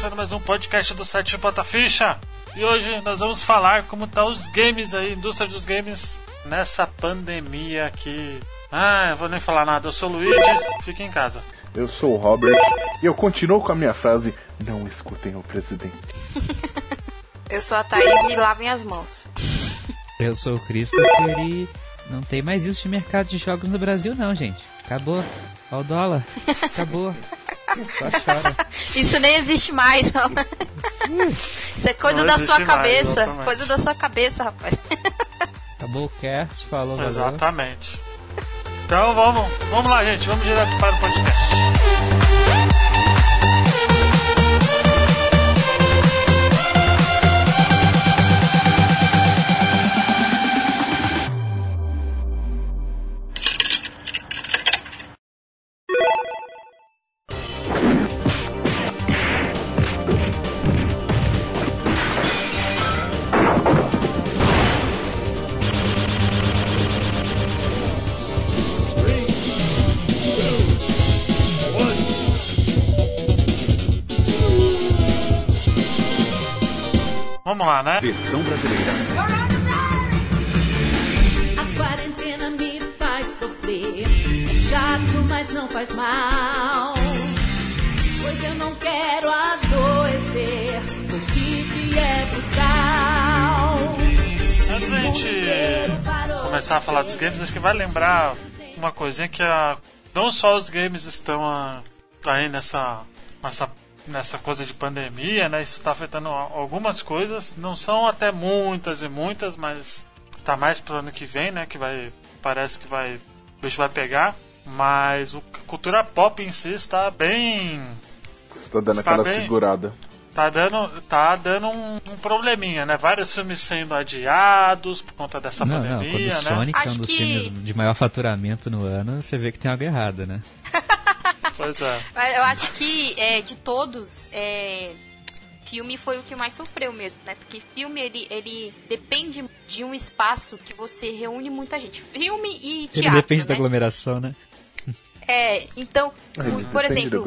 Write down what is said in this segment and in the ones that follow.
começando mais um podcast do site Bota Ficha. E hoje nós vamos falar como tá os games aí, indústria dos games nessa pandemia aqui. Ah, eu vou nem falar nada. Eu sou o Luigi, fique em casa. Eu sou o Robert e eu continuo com a minha frase: não escutem o presidente. eu sou a Thaís e lavem as mãos. Eu sou o Christopher e não tem mais isso de mercado de jogos no Brasil não, gente. Acabou. Olha o dólar. Acabou. Isso nem existe mais, não. Isso é coisa não da sua cabeça. Mais, coisa da sua cabeça, rapaz. Acabou o cast, falou. Exatamente. Valeu. Então vamos, vamos lá, gente. Vamos direto para o podcast. Vamos lá, né? Versão brasileira. A quarentena me faz sofrer. É chato, mas não faz mal. Pois eu não quero adoecer. O kit é brutal. Antes da gente começar a falar dos games, acho que vai lembrar uma coisinha que a, não só os games estão a, aí nessa, nessa nessa coisa de pandemia, né? Isso está afetando algumas coisas. Não são até muitas e muitas, mas tá mais pro ano que vem, né? Que vai. Parece que vai. O bicho vai pegar. Mas o cultura pop em si está bem. Está dando está aquela bem, segurada. Tá dando, tá dando um, um, probleminha, né? Vários filmes sendo adiados por conta dessa não, pandemia, não, quando né? Sonic é um dos que... filmes de maior faturamento no ano, você vê que tem algo errado, né? Pois é. Eu acho que é, de todos, é, filme foi o que mais sofreu mesmo, né? Porque filme ele, ele depende de um espaço que você reúne muita gente. Filme e teatro. Ele depende né? da aglomeração, né? É, então, ele por exemplo,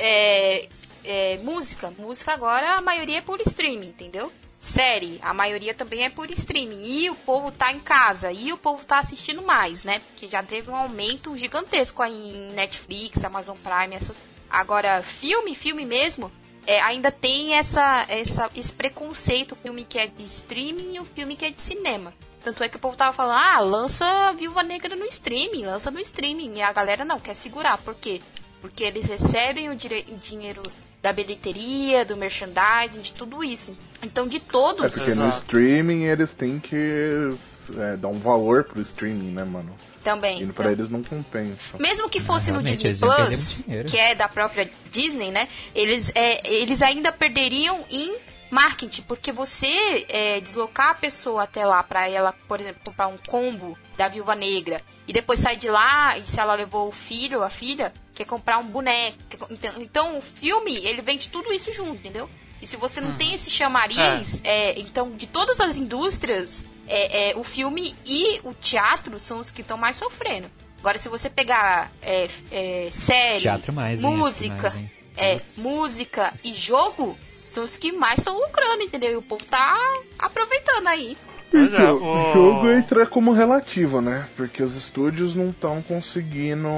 é, é, música. Música agora a maioria é por streaming, entendeu? Série, a maioria também é por streaming. E o povo tá em casa, e o povo tá assistindo mais, né? Porque já teve um aumento gigantesco aí em Netflix, Amazon Prime, essas. Agora, filme, filme mesmo, é, ainda tem essa, essa, esse preconceito, o filme que é de streaming e o filme que é de cinema. Tanto é que o povo tava falando, ah, lança Viúva Negra no streaming, lança no streaming. E a galera não, quer segurar. Por quê? Porque eles recebem o, o dinheiro da bilheteria, do merchandising, de tudo isso. Então, de todos. É porque no streaming eles têm que é, dar um valor pro streaming, né, mano? Também. E pra então, eles não compensa. Mesmo que fosse no Disney Plus, que é da própria Disney, né? Eles, é, eles ainda perderiam em marketing, porque você é, deslocar a pessoa até lá para ela, por exemplo, comprar um combo da Viúva Negra e depois sair de lá e se ela levou o filho, a filha, quer comprar um boneco. Então, então o filme, ele vende tudo isso junto, entendeu? E se você não hum. tem esse chamariz, é. É, então de todas as indústrias, é, é, o filme e o teatro são os que estão mais sofrendo. Agora, se você pegar é, é, série, mais, música, mais, é, música e jogo, são os que mais estão lucrando, entendeu? E o povo tá aproveitando aí. Então, o jogo entra como relativo, né? Porque os estúdios não estão conseguindo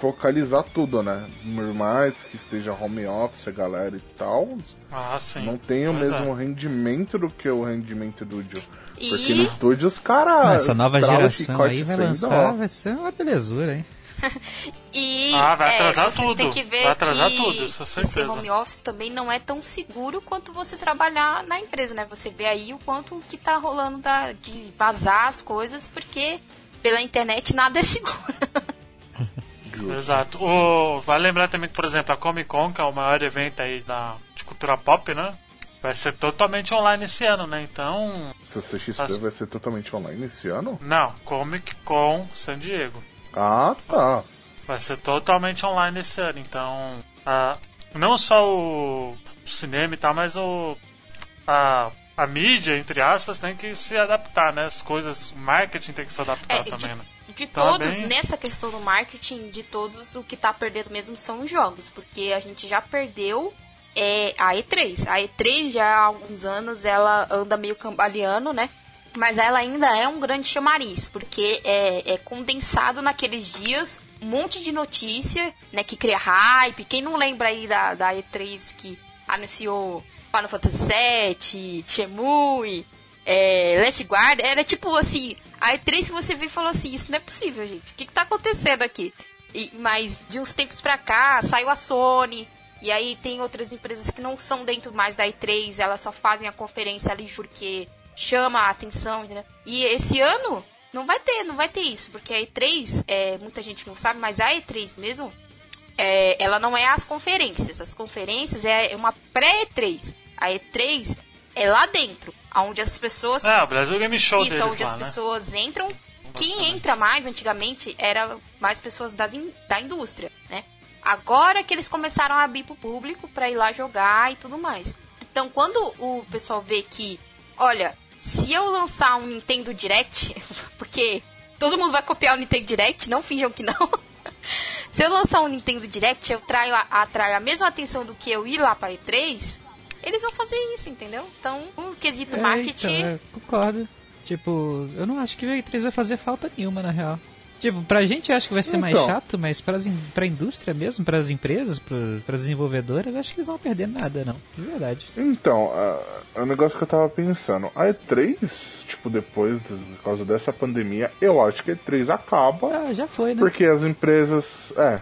focalizar tudo, né? Por mais que esteja home office, a galera e tal, ah, sim. não tem o pois mesmo é. rendimento do que o rendimento do Joe. E... Porque nos estúdios, cara. Essa nova geração aí vai lançar, vai ser uma belezura, hein? e ah, vai atrasar é, tudo. Tem que ver vai atrasar que, tudo, que ser home office também não é tão seguro quanto você trabalhar na empresa, né? Você vê aí o quanto que tá rolando da, de vazar as coisas, porque pela internet nada é seguro. Exato. O, vale lembrar também que, por exemplo, a Comic Con, que é o maior evento aí da, de cultura pop, né? Vai ser totalmente online esse ano, né? Então. CCXP as... vai ser totalmente online esse ano? Não, Comic Con San Diego. Ah, tá. Vai ser totalmente online esse ano, então. Não só o cinema e tal, mas o. A, a mídia, entre aspas, tem que se adaptar, né? As coisas, o marketing tem que se adaptar é, também, de, né? De então, todos, bem... nessa questão do marketing, de todos, o que tá perdendo mesmo são os jogos, porque a gente já perdeu é a E3. A E3 já há alguns anos ela anda meio cambaleando, né? Mas ela ainda é um grande chamariz, porque é, é condensado naqueles dias um monte de notícia, né, que cria hype. Quem não lembra aí da, da E3 que anunciou Final Fantasy VII, Shemui, é, Last Guard, era tipo assim, a E3 que você viu e falou assim, isso não é possível, gente. O que, que tá acontecendo aqui? E, mas de uns tempos pra cá, saiu a Sony, e aí tem outras empresas que não são dentro mais da E3, elas só fazem a conferência ali porque chama a atenção, né? E esse ano não vai ter, não vai ter isso, porque a E3, é, muita gente não sabe, mas a E3 mesmo, é, ela não é as conferências. As conferências é uma pré-E3. A E3 é lá dentro, onde as pessoas. Ah, o Brasil Game Show Isso, onde lá, as né? pessoas entram. Quem entra mais antigamente era mais pessoas das in, da indústria, né? Agora que eles começaram a abrir pro público para ir lá jogar e tudo mais. Então, quando o pessoal vê que, olha, se eu lançar um Nintendo Direct, porque todo mundo vai copiar o Nintendo Direct, não finjam que não. se eu lançar um Nintendo Direct, eu traio a, atraio a mesma atenção do que eu ir lá para E3, eles vão fazer isso, entendeu? Então, o quesito É, marketing. então, concordo. Tipo, eu não acho que o E3 vai fazer falta nenhuma, na real. Tipo, pra gente acho que vai ser mais Então. chato, mas pras, pra indústria mesmo, pras empresas, pras desenvolvedoras, acho que eles não vão perder nada, não. De verdade. Então, é o negócio que eu tava pensando. A E3, tipo, depois, do- por causa dessa pandemia, eu acho que a E3 acaba. Ah, já foi, né? Porque as empresas. É,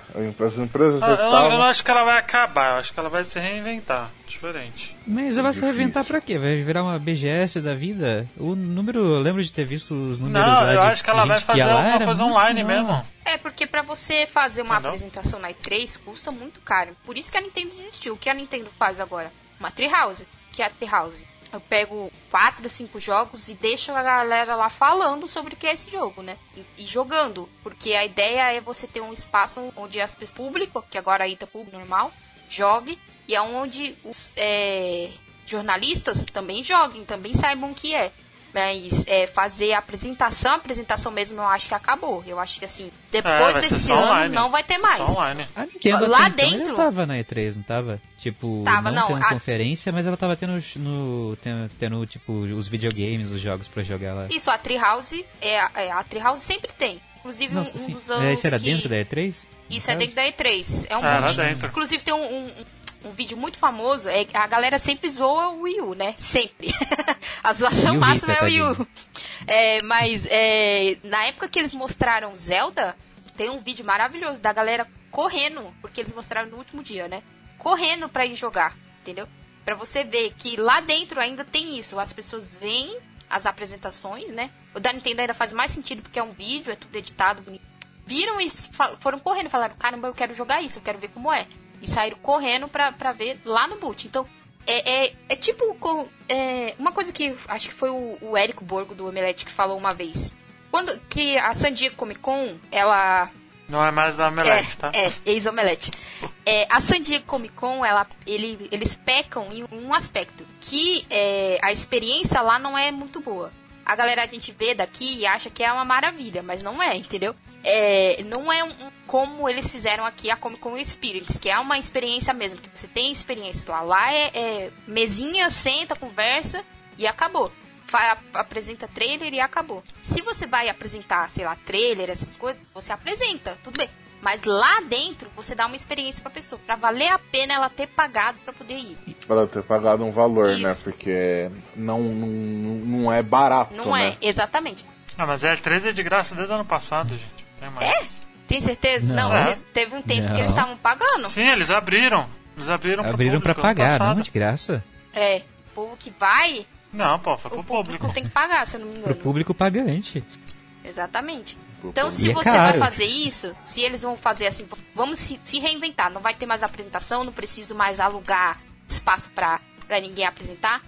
as empresas Ah, já eu, não- eu estavam. não acho que ela vai acabar, eu acho que ela vai se reinventar. Diferente. Mas ela vai se reinventar pra quê? Vai virar uma BGS da vida? O número, eu lembro de ter visto os números Não, lá eu de acho que ela vai fazer alguma coisa muito online menor. mesmo. É, porque pra você fazer uma Entendeu? apresentação na E3 custa muito caro. Por isso que a Nintendo desistiu. O que a Nintendo faz agora? Uma Treehouse. Que é a Treehouse? Eu pego quatro, cinco jogos e deixo a galera lá falando sobre o que é esse jogo, né? E, e jogando. Porque a ideia é você ter um espaço onde as pessoas, público, que agora aí tá público normal, jogue. E é onde os é, jornalistas também joguem, também saibam o que é. Mas é, fazer a apresentação, a apresentação mesmo eu acho que acabou. Eu acho que assim, É, depois ser desse ano online. não vai ter Vai mais. Só online. A Nintendo Lá então, dentro- ela tava na E3, não tava? Tipo, Tava, não, não, tendo a- conferência, mas ela tava tendo, os- no, tendo, tendo, tipo, os videogames, os jogos pra jogar lá. Isso, a Treehouse, é, a- é, a Treehouse sempre tem. Inclusive, Nossa, um, um dos anos É, Isso era que... dentro da E3? Isso é dentro da E3. É um É, lá monte. dentro. Inclusive, tem um, um, um- vídeo muito famoso. É, a galera sempre zoa o Wii U, né? Sempre. a zoação máxima é o Wii U. É, mas é, na época que eles mostraram Zelda, tem um vídeo maravilhoso da galera correndo, porque eles mostraram no último dia, né? Correndo pra ir jogar, entendeu? Pra você ver que lá dentro ainda tem isso. As pessoas veem as apresentações, né? O da Nintendo ainda faz mais sentido porque é um vídeo, é tudo editado, bonito. Viram e foram correndo, falaram, caramba, eu quero jogar isso, eu quero ver como é. E saíram correndo pra, pra ver lá no boot. Então, é, é, é tipo é, uma coisa que acho que foi o, o Érico Borgo do Omelete que falou uma vez. Quando que a San Diego Comic Con, ela Não é mais da Omelete, é, tá? É, ex-omelete. É, a San Diego Comic Con, ela, ele, eles pecam em um aspecto, que é, a experiência lá não é muito boa. A galera a gente vê daqui e acha que é uma maravilha, mas não é, entendeu? É, não é um, um- como eles fizeram aqui a Comic Con Experience, que é uma experiência mesmo, que você tem experiência lá. Lá é, é mesinha, senta, conversa e acabou. Fa- apresenta trailer e acabou. Se você vai apresentar, sei lá, trailer, essas coisas, você apresenta, tudo bem. Mas lá dentro, você dá uma experiência pra pessoa, pra valer a pena ela ter pagado pra poder ir. Pra ter pagado um valor, Isso. né? Porque não, não, não é barato, Não né? é, exatamente. Ah, mas a L3 é de graça desde o ano passado, gente. Tem mais. Tem certeza? Não. eles- teve um tempo Não. que eles estavam pagando. Sim, eles abriram. Eles abriram, pro Abriram pra público ano pagar, não de graça. É, o povo que vai, Não, pô, foi pro o público público. tem que pagar, se eu não me Pro engano. público pagante. Exatamente. Pro Então, se é você vai caro. fazer isso, se eles vão fazer assim, vamos se reinventar, não vai ter mais apresentação, não preciso mais alugar espaço pra, pra ninguém apresentar,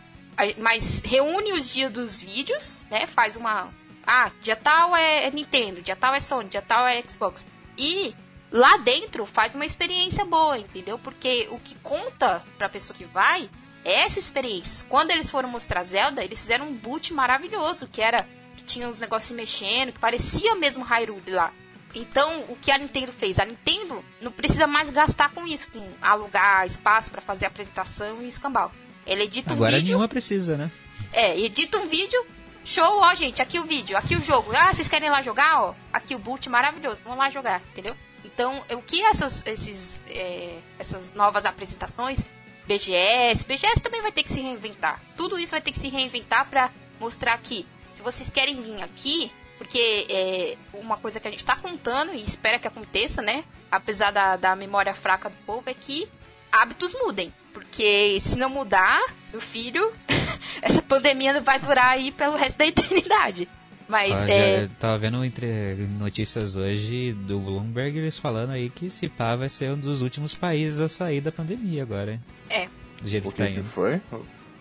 mas reúne os dias dos vídeos, né? Faz uma. Ah, dia tal é Nintendo, dia tal é Sony, dia tal é Xbox. E lá dentro faz uma experiência boa, entendeu? Porque o que conta pra pessoa que vai é essa experiência. Quando eles foram mostrar Zelda, eles fizeram um boot maravilhoso, que era que tinha uns negócios se mexendo, que parecia mesmo Hyrule lá. Então, o que a Nintendo fez? A Nintendo não precisa mais gastar com isso, com alugar espaço para fazer apresentação e escambau. Ela edita Agora um vídeo. nenhuma precisa, né? É, edita um vídeo, show, ó, gente, aqui o vídeo, aqui o jogo. Ah, vocês querem lá jogar, ó? Aqui o boot maravilhoso, vamos lá jogar, entendeu? Então, o que essas, esses, é, essas novas apresentações, BGS, BGS também vai ter que se reinventar. Tudo isso vai ter que se reinventar para mostrar que se vocês querem vir aqui, porque é uma coisa que a gente está contando e espera que aconteça, né? Apesar da, da memória fraca do povo, é que hábitos mudem. Porque se não mudar, meu filho, essa pandemia vai durar aí pelo resto da eternidade. Mas Olha, é. Tava vendo entre notícias hoje do Bloomberg eles falando aí que se pá vai ser um dos últimos países a sair da pandemia agora, hein? É. Do jeito O que tá que, que indo. foi?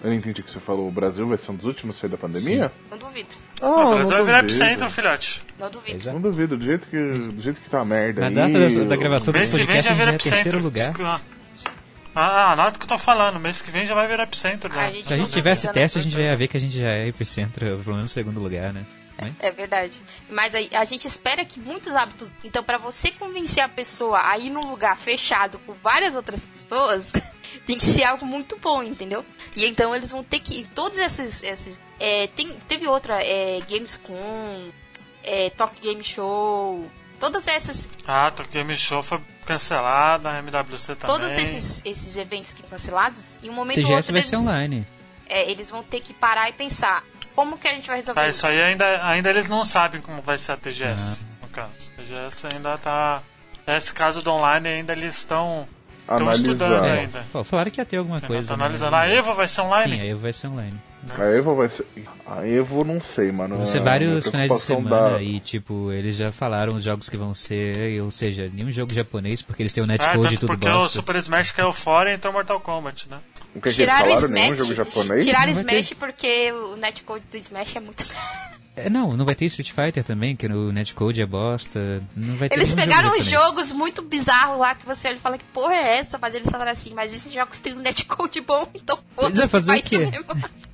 Eu não entendi o que você falou. O Brasil vai ser um dos últimos a sair da pandemia? Não duvido. Ah, o não Brasil vai virar duvido. epicentro, filhote. Não duvido. Pois é. Não duvido, do jeito que, do jeito que tá a merda Na aí, data da, da eu- gravação Mês desse podcast já a gente é terceiro epicentro. lugar. Ah, anota o que eu tô falando. Mês que vem já vai virar epicentro. A Né? Se a gente tivesse teste, a gente já ia ver que a gente já é epicentro, pelo menos segundo lugar, né? Mas- É verdade. Mas aí, a gente espera que muitos hábitos. Então, para você convencer a pessoa a ir num lugar fechado com várias outras pessoas, tem que ser algo muito bom, entendeu? E então eles vão ter que. Todos esses. esses é, tem, teve outra, é, Gamescom, é, Talk Game Show. Todas essas. Ah, Tokyo Game Show foi cancelada, a MWC também. Todos esses, esses eventos que cancelados, em um momento ou TGS outro, vai eles, ser online. é, eles vão ter que parar e pensar. Como que a gente vai resolver Ah, isso? isso aí ainda, ainda eles não sabem como vai ser a TGS, Ah. no caso. A TGS ainda tá. Esse caso do online ainda eles estão. Estão Analisando. estudando ainda. Pô, falaram que ia ter alguma Ainda coisa. estão né? analisando. A Evo vai ser online? Sim, a Evo vai ser online. A Evo vai ser. A Evo não sei, mano. Vão ser vários finais de semana da- e, tipo, eles já falaram os jogos que vão ser, ou seja, nenhum jogo japonês, porque eles têm o Ah, netcode e tanto tudo porque o bosta. Super Smash caiu fora e entrou Mortal Kombat, né? O que, que eles o falaram? Nenhum Smash. jogo japonês? Tiraram vai ter. Smash porque o netcode do Smash é muito. É, não, não vai ter Street Fighter também, que o netcode é bosta. Não vai ter Eles nenhum pegaram jogo uns jogos muito bizarros lá que você olha e fala que porra é essa, mas eles falaram assim, mas esses jogos têm um netcode bom, então Pois foda-se, é, fazer o quê?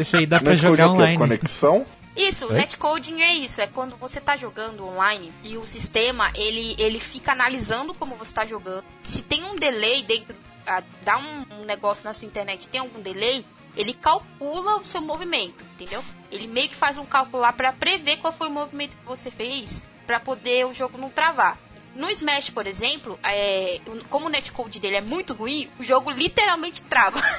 isso aí dá pra Netcode jogar é quê? online. Conexão? Isso, o Oi? netcoding é isso, é quando você tá jogando online e o sistema, ele, ele fica analisando como você tá jogando. Se tem um delay dentro, ah, dá um, um negócio na sua internet, tem algum delay, ele calcula o seu movimento, entendeu? Ele meio que faz um cálculo lá pra prever qual foi o movimento que você fez pra poder o jogo não travar. No Smash, por exemplo, é, como o netcode dele é muito ruim, o jogo literalmente trava.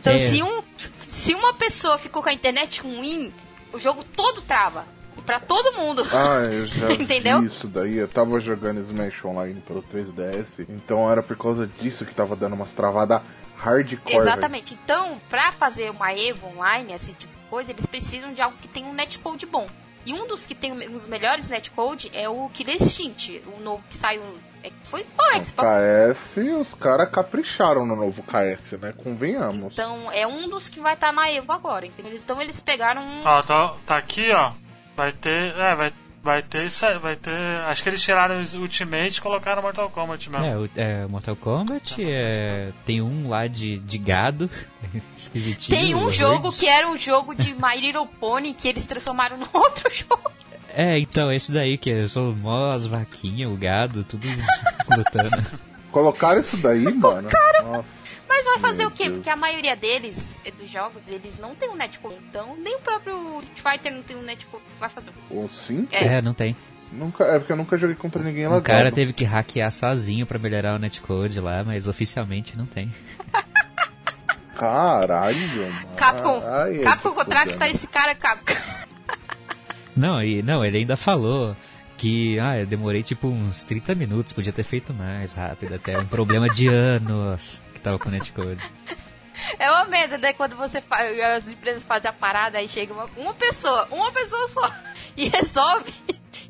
Então, É. se, um, se uma pessoa ficou com a internet ruim, o jogo todo trava. Pra todo mundo. Ah, eu já Entendeu? vi isso daí. Eu tava jogando Smash Online pelo 3DS. Então era por causa disso que tava dando umas travadas hardcore. Exatamente. Então, pra fazer uma EVO online, esse tipo de coisa, eles precisam de algo que tenha um netcode bom. E um dos que tem os melhores netcode é o Killer Instinct, o novo que saiu. É, foi qual é? Xbox? KS, os caras capricharam no novo KS, né? Convenhamos. Então, é um dos que vai estar na EVO agora, entendeu? Então, eles pegaram um. Ó, tá, tá aqui, ó. Vai ter. É, vai, vai ter isso aí. Vai ter. Acho que eles tiraram o Ultimate e colocaram Mortal Kombat mesmo. É, é, Mortal Kombat, é, tem um lá de, de gado, esquisitinho. Tem um o jogo que era um jogo de My Little Pony que eles transformaram num outro jogo. É, então, esse daí que é só mó as vaquinhas, o gado, tudo lutando. Colocaram isso daí, mano. Nossa. Mas vai fazer Meu o quê? Deus. Porque a maioria deles, eh, dos jogos, eles não tem um netcode. Então, nem o próprio Street Fighter não tem um netcode. Vai fazer o quê? Ou sim? É. É, não tem. Nunca, é porque eu nunca joguei contra ninguém lá O cara teve que hackear sozinho pra melhorar o netcode lá, mas oficialmente não tem. Caralho, mano. Capcom. Ai, Capcom que contrata fudendo. esse cara, Capcom. Não, e, não, ele ainda falou que, ah, eu demorei tipo uns 30 minutos, podia ter feito mais rápido, até um problema de anos que tava com o netcode. É uma merda, né? Quando você faz, as empresas fazem a parada, aí chega uma, uma pessoa, uma pessoa só, e resolve.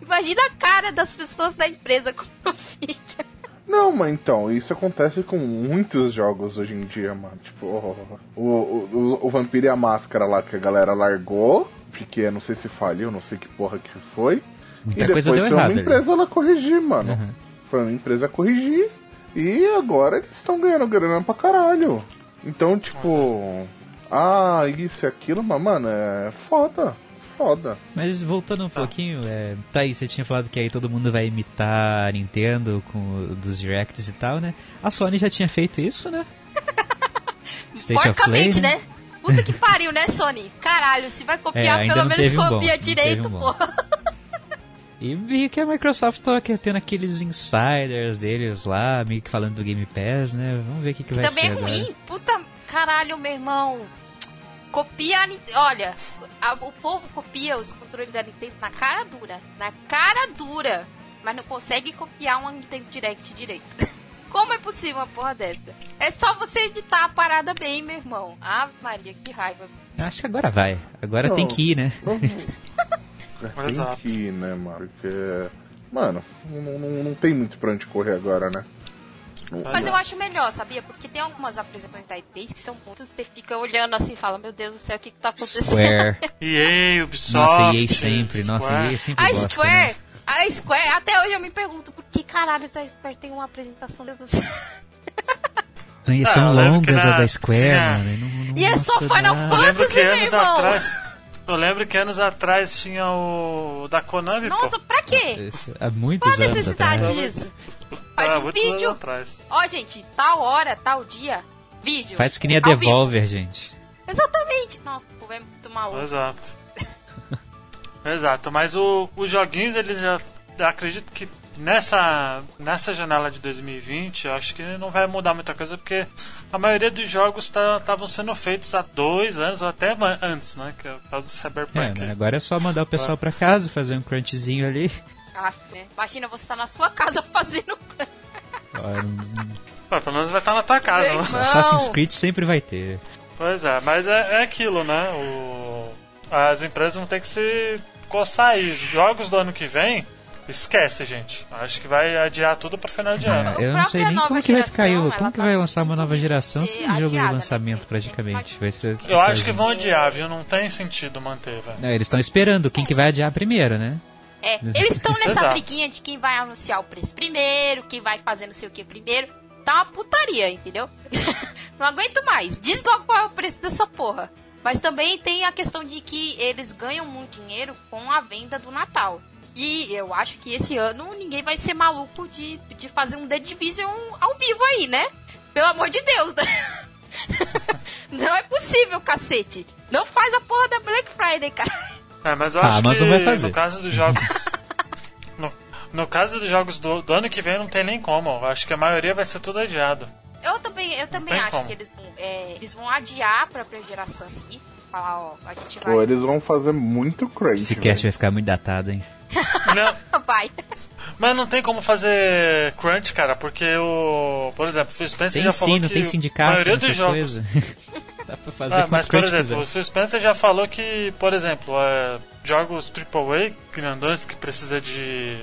Imagina a cara das pessoas da empresa como fica. Não, mas então, isso acontece com muitos jogos hoje em dia, mano. Tipo, o, o, o, o Vampiro e a Máscara lá que a galera largou, porque não sei se faliu, não sei que porra que foi. Muita e coisa depois deu foi errado. uma ali. empresa lá corrigir, mano. Uhum. Foi uma empresa corrigir e agora eles estão ganhando grana pra caralho. Então, tipo, ah, isso e aquilo, mas, mano, é foda. foda. Mas voltando um tá. pouquinho, é, tá aí, você tinha falado que aí todo mundo vai imitar a Nintendo com dos Directs e tal, né? A Sony já tinha feito isso, né? State Play, né? né? Puta que pariu, né, Sony? Caralho, se vai copiar, é, pelo menos copia um direito, um pô. E vi que a Microsoft tava tendo aqueles insiders deles lá, meio que falando do Game Pass, né? Vamos ver o que, que vai Também ser. Também é ruim. Puta, caralho, meu irmão. Copia a Olha, a, o povo copia os controles da Nintendo na cara dura. Na cara dura. Mas não consegue copiar uma Nintendo Direct direito. Como é possível uma porra dessa? É só você editar a parada bem, meu irmão. Ah, Maria, que raiva. Acho que agora vai. Agora não, tem que ir, né? tem Exato. que ir, né, mano? Porque, mano, não, não, não tem muito pra onde correr agora, né? Mas eu acho melhor, sabia? Porque tem algumas apresentações da E3 que são muitos, você fica olhando assim e fala, meu Deus do céu, o que, que tá acontecendo? Square. EA, Ubisoft. Nossa, EA sempre, nossa, EA sempre A Square, né? a Square, até hoje eu me pergunto, por que caralho essa Square tem uma apresentação desse e são ah, longas a da Square, mano. Não, não e é só Final Fantasy, eu lembro que anos irmão. atrás. Eu lembro que anos atrás tinha o da Konami, Nossa, pô. pra quê? há muitos Qual a necessidade atrás. disso? Faz ah, um vídeo. Ó, gente, tal hora, tal dia, vídeo. Faz que nem a Devolver, gente. Exatamente. Nossa, o povo é muito maluco. Exato. Exato, mas o, os joguinhos, eles já. Acredito que nessa, nessa janela de 2020, eu acho que não vai mudar muita coisa, porque a maioria dos jogos estavam tá, sendo feitos há dois anos ou até antes, né? Que é o caso do Cyberpunk. É, né? Agora é só mandar o pessoal para casa, fazer um crunchzinho ali. Ah, né? Imagina você tá na sua casa fazendo crunch. Ah, pelo menos vai estar tá na tua casa, né? Assassin's Creed sempre vai ter. Pois é, mas é, é aquilo, né? O, as empresas vão ter que se coçar aí. Jogos do ano que vem Esquece, gente. Acho que vai adiar tudo para final de ano. É, eu não sei nem como que vai ficar. Eu, como que vai lançar uma nova geração sem jogo de né? lançamento praticamente? Vai ser. Eu acho que vão adiar, viu? Não tem sentido manter, velho. eles estão esperando quem que vai adiar primeiro, né? É, eles estão nessa briguinha de quem vai anunciar o preço primeiro, quem vai fazer não sei o que primeiro. Tá uma putaria, entendeu? não aguento mais. Diz logo qual é o preço dessa porra. Mas também tem a questão de que eles ganham muito dinheiro com a venda do Natal. E eu acho que esse ano ninguém vai ser maluco de, de fazer um The Division ao vivo aí, né? Pelo amor de Deus, né? Não é possível, cacete. Não faz a porra da Black Friday, cara. É, mas eu ah, acho que vai fazer. no caso dos jogos. no, no caso dos jogos do, do, ano que vem não tem nem como. Eu acho que a maioria vai ser tudo adiado. Eu também, eu também acho como. que eles, é, eles vão adiar pra própria geração aqui. Falar, ó, a gente vai. Ou eles vão fazer muito crazy. Esse cast vai ficar muito datado, hein? Não. Vai. Mas não tem como fazer crunch, cara, porque o. Por exemplo, o Phil Spencer tem já sim, falou não que. tem sindicato, a maioria dos jogos. Dá pra fazer ah, mas, por exemplo, o Phil Spencer já falou que, por exemplo, é, jogos AAA grandões que precisa de.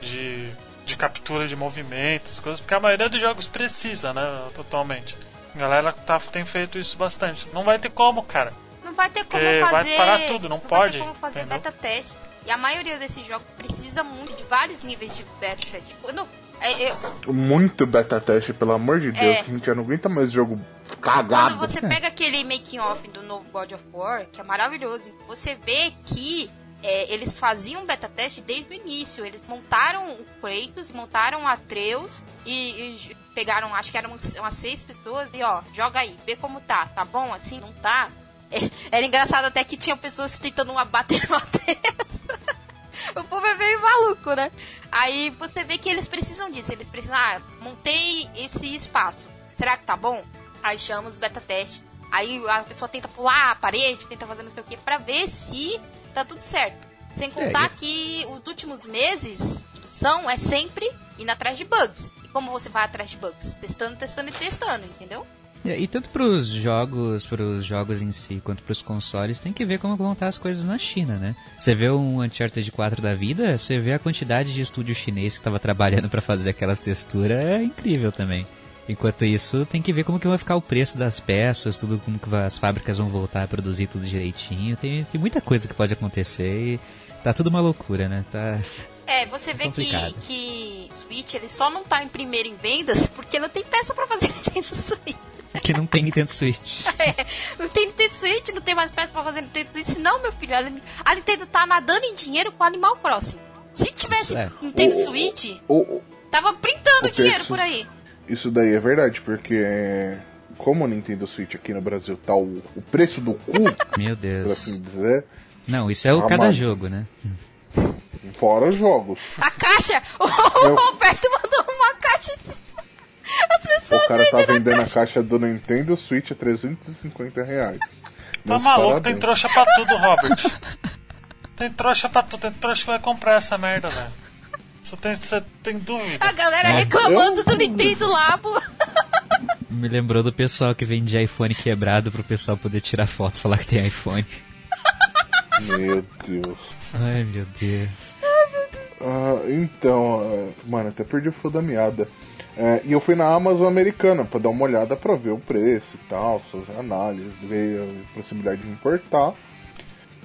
de. de captura de movimentos, coisas, porque a maioria dos jogos precisa, né, atualmente. A galera tá, tem feito isso bastante. Não vai ter como, cara. Não vai ter como fazer. Vai parar tudo, não, não pode. Não vai ter como fazer entendeu? beta teste e a maioria desses jogos precisa muito de vários níveis de beta teste. Tipo, não, é, é... Muito beta teste, pelo amor de Deus, é... que a gente já não aguenta mais jogo cagado. Quando você pega aquele making off do novo God of War, que é maravilhoso, você vê que é, eles faziam beta teste desde o início. Eles montaram o Kratos, montaram o Atreus e, e, pegaram, acho que eram umas seis pessoas e ó, joga aí, vê como tá. Tá bom assim? Não tá? Era engraçado até que tinha pessoas tentando bater no o povo é meio maluco, né? Aí você vê que eles precisam disso. Eles precisam, ah, montei esse espaço. Será que tá bom? Aí chama os beta testes. Aí a pessoa tenta pular a parede, tenta fazer não sei o que, pra ver se tá tudo certo. Sem contar é, que os últimos meses são é sempre indo atrás de bugs. E como você vai atrás de bugs? Testando, testando e testando, entendeu? É, e tanto para os jogos, para os jogos em si, quanto para os consoles, tem que ver como vão estar as coisas na China, né? Você vê um Uncharted 4 da vida, você vê a quantidade de estúdio chinês que estava trabalhando para fazer aquelas texturas, é incrível também. Enquanto isso, tem que ver como que vai ficar o preço das peças, tudo como que as fábricas vão voltar a produzir tudo direitinho. Tem, tem muita coisa que pode acontecer e tá tudo uma loucura, né? Tá é, você vê que, que Switch ele só não tá em primeiro em vendas porque não tem peça para fazer Nintendo Switch. Que não tem Nintendo Switch. É, não tem Nintendo Switch, não tem mais peças pra fazer Nintendo Switch. Não, meu filho, a Nintendo tá nadando em dinheiro com o Animal Crossing. Se tivesse é. Nintendo o, Switch, o, o, tava printando dinheiro por aí. Isso daí é verdade, porque como o Nintendo Switch aqui no Brasil tá o, o preço do cu, meu Deus, por assim dizer. Não, isso é o cada jogo, né? Fora jogos. A caixa! O Eu... Roberto mandou uma caixa. As pessoas o cara tá vendendo a caixa do Nintendo Switch a 350 reais. Tá maluco, tem trouxa pra tudo, Robert. tem trouxa pra tudo, tem trouxa que vai comprar essa merda, velho. Você tem, você tem dúvida. A galera reclamando do Nintendo lá, pô. Me lembrou do pessoal que vende iPhone quebrado pro pessoal poder tirar foto e falar que tem iPhone. Meu Deus. Ai, meu Deus. Ah, então, uh, mano, até perdi o fio da meada. É, e eu fui na Amazon americana para dar uma olhada para ver o preço e tal, suas análises, ver a possibilidade de importar.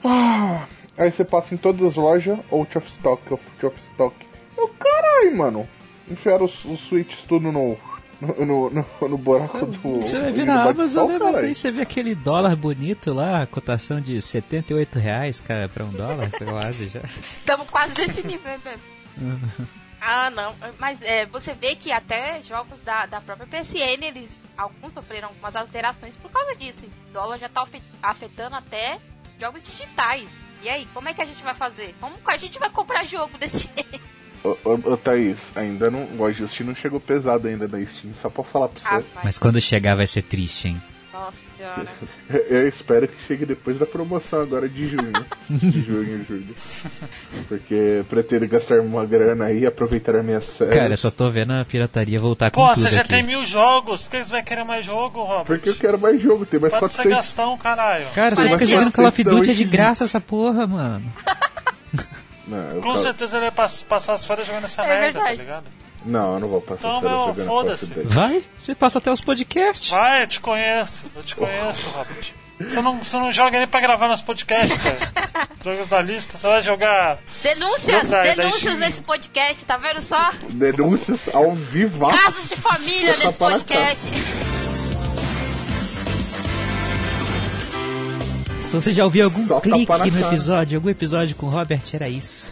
Ah, aí você passa em todas as lojas, out of stock, out of stock. Eu, caralho, mano. Enfiaram os, os switches tudo no, no, no, no, no buraco do. Você vai ver na Amazon, né? Mas aí você vê aquele dólar bonito lá, a cotação de 78 reais, cara, pra um dólar, quase já. Estamos quase nesse nível, mesmo. Ah, não. Mas é, você vê que até jogos da, da própria PSN, eles. Alguns sofreram algumas alterações por causa disso. O dólar já tá afetando até jogos digitais. E aí, como é que a gente vai fazer? Como a gente vai comprar jogo desse jeito? Ô, ô, ô, Thaís, ainda não. O Ajuste não chegou pesado ainda da Steam, só pra falar pra você. Ah, Mas quando chegar vai ser triste, hein? Senhora. Eu espero que chegue depois da promoção agora de junho. de junho, julho. Porque pretendo gastar uma grana aí e aproveitar a minha série. Cara, eu só tô vendo a pirataria voltar com Pô, tudo você já aqui. tem mil jogos, por que você vai querer mais jogo, Robert? Porque eu quero mais jogo, tem mais Pode 400. ser gastão, caralho. Cara, você fica jogando Call of Duty é de graça essa porra, mano. Não, Com certeza ele vai passar as férias jogando essa é merda, tá verdade. tá ligado? Não, eu não vou passar então, meu, jogando foda-se. Vai, você passa até os podcasts. Vai, eu te conheço, eu te conheço, oh. Robert. Você não, você não joga nem pra gravar nos podcasts, cara. Jogos da lista, você vai jogar. Denúncias, da, denúncias da nesse podcast, tá vendo só? Denúncias ao vivo. Casos de família nesse podcast. Se você já ouviu algum clique no episódio, algum episódio com o Robert, era isso.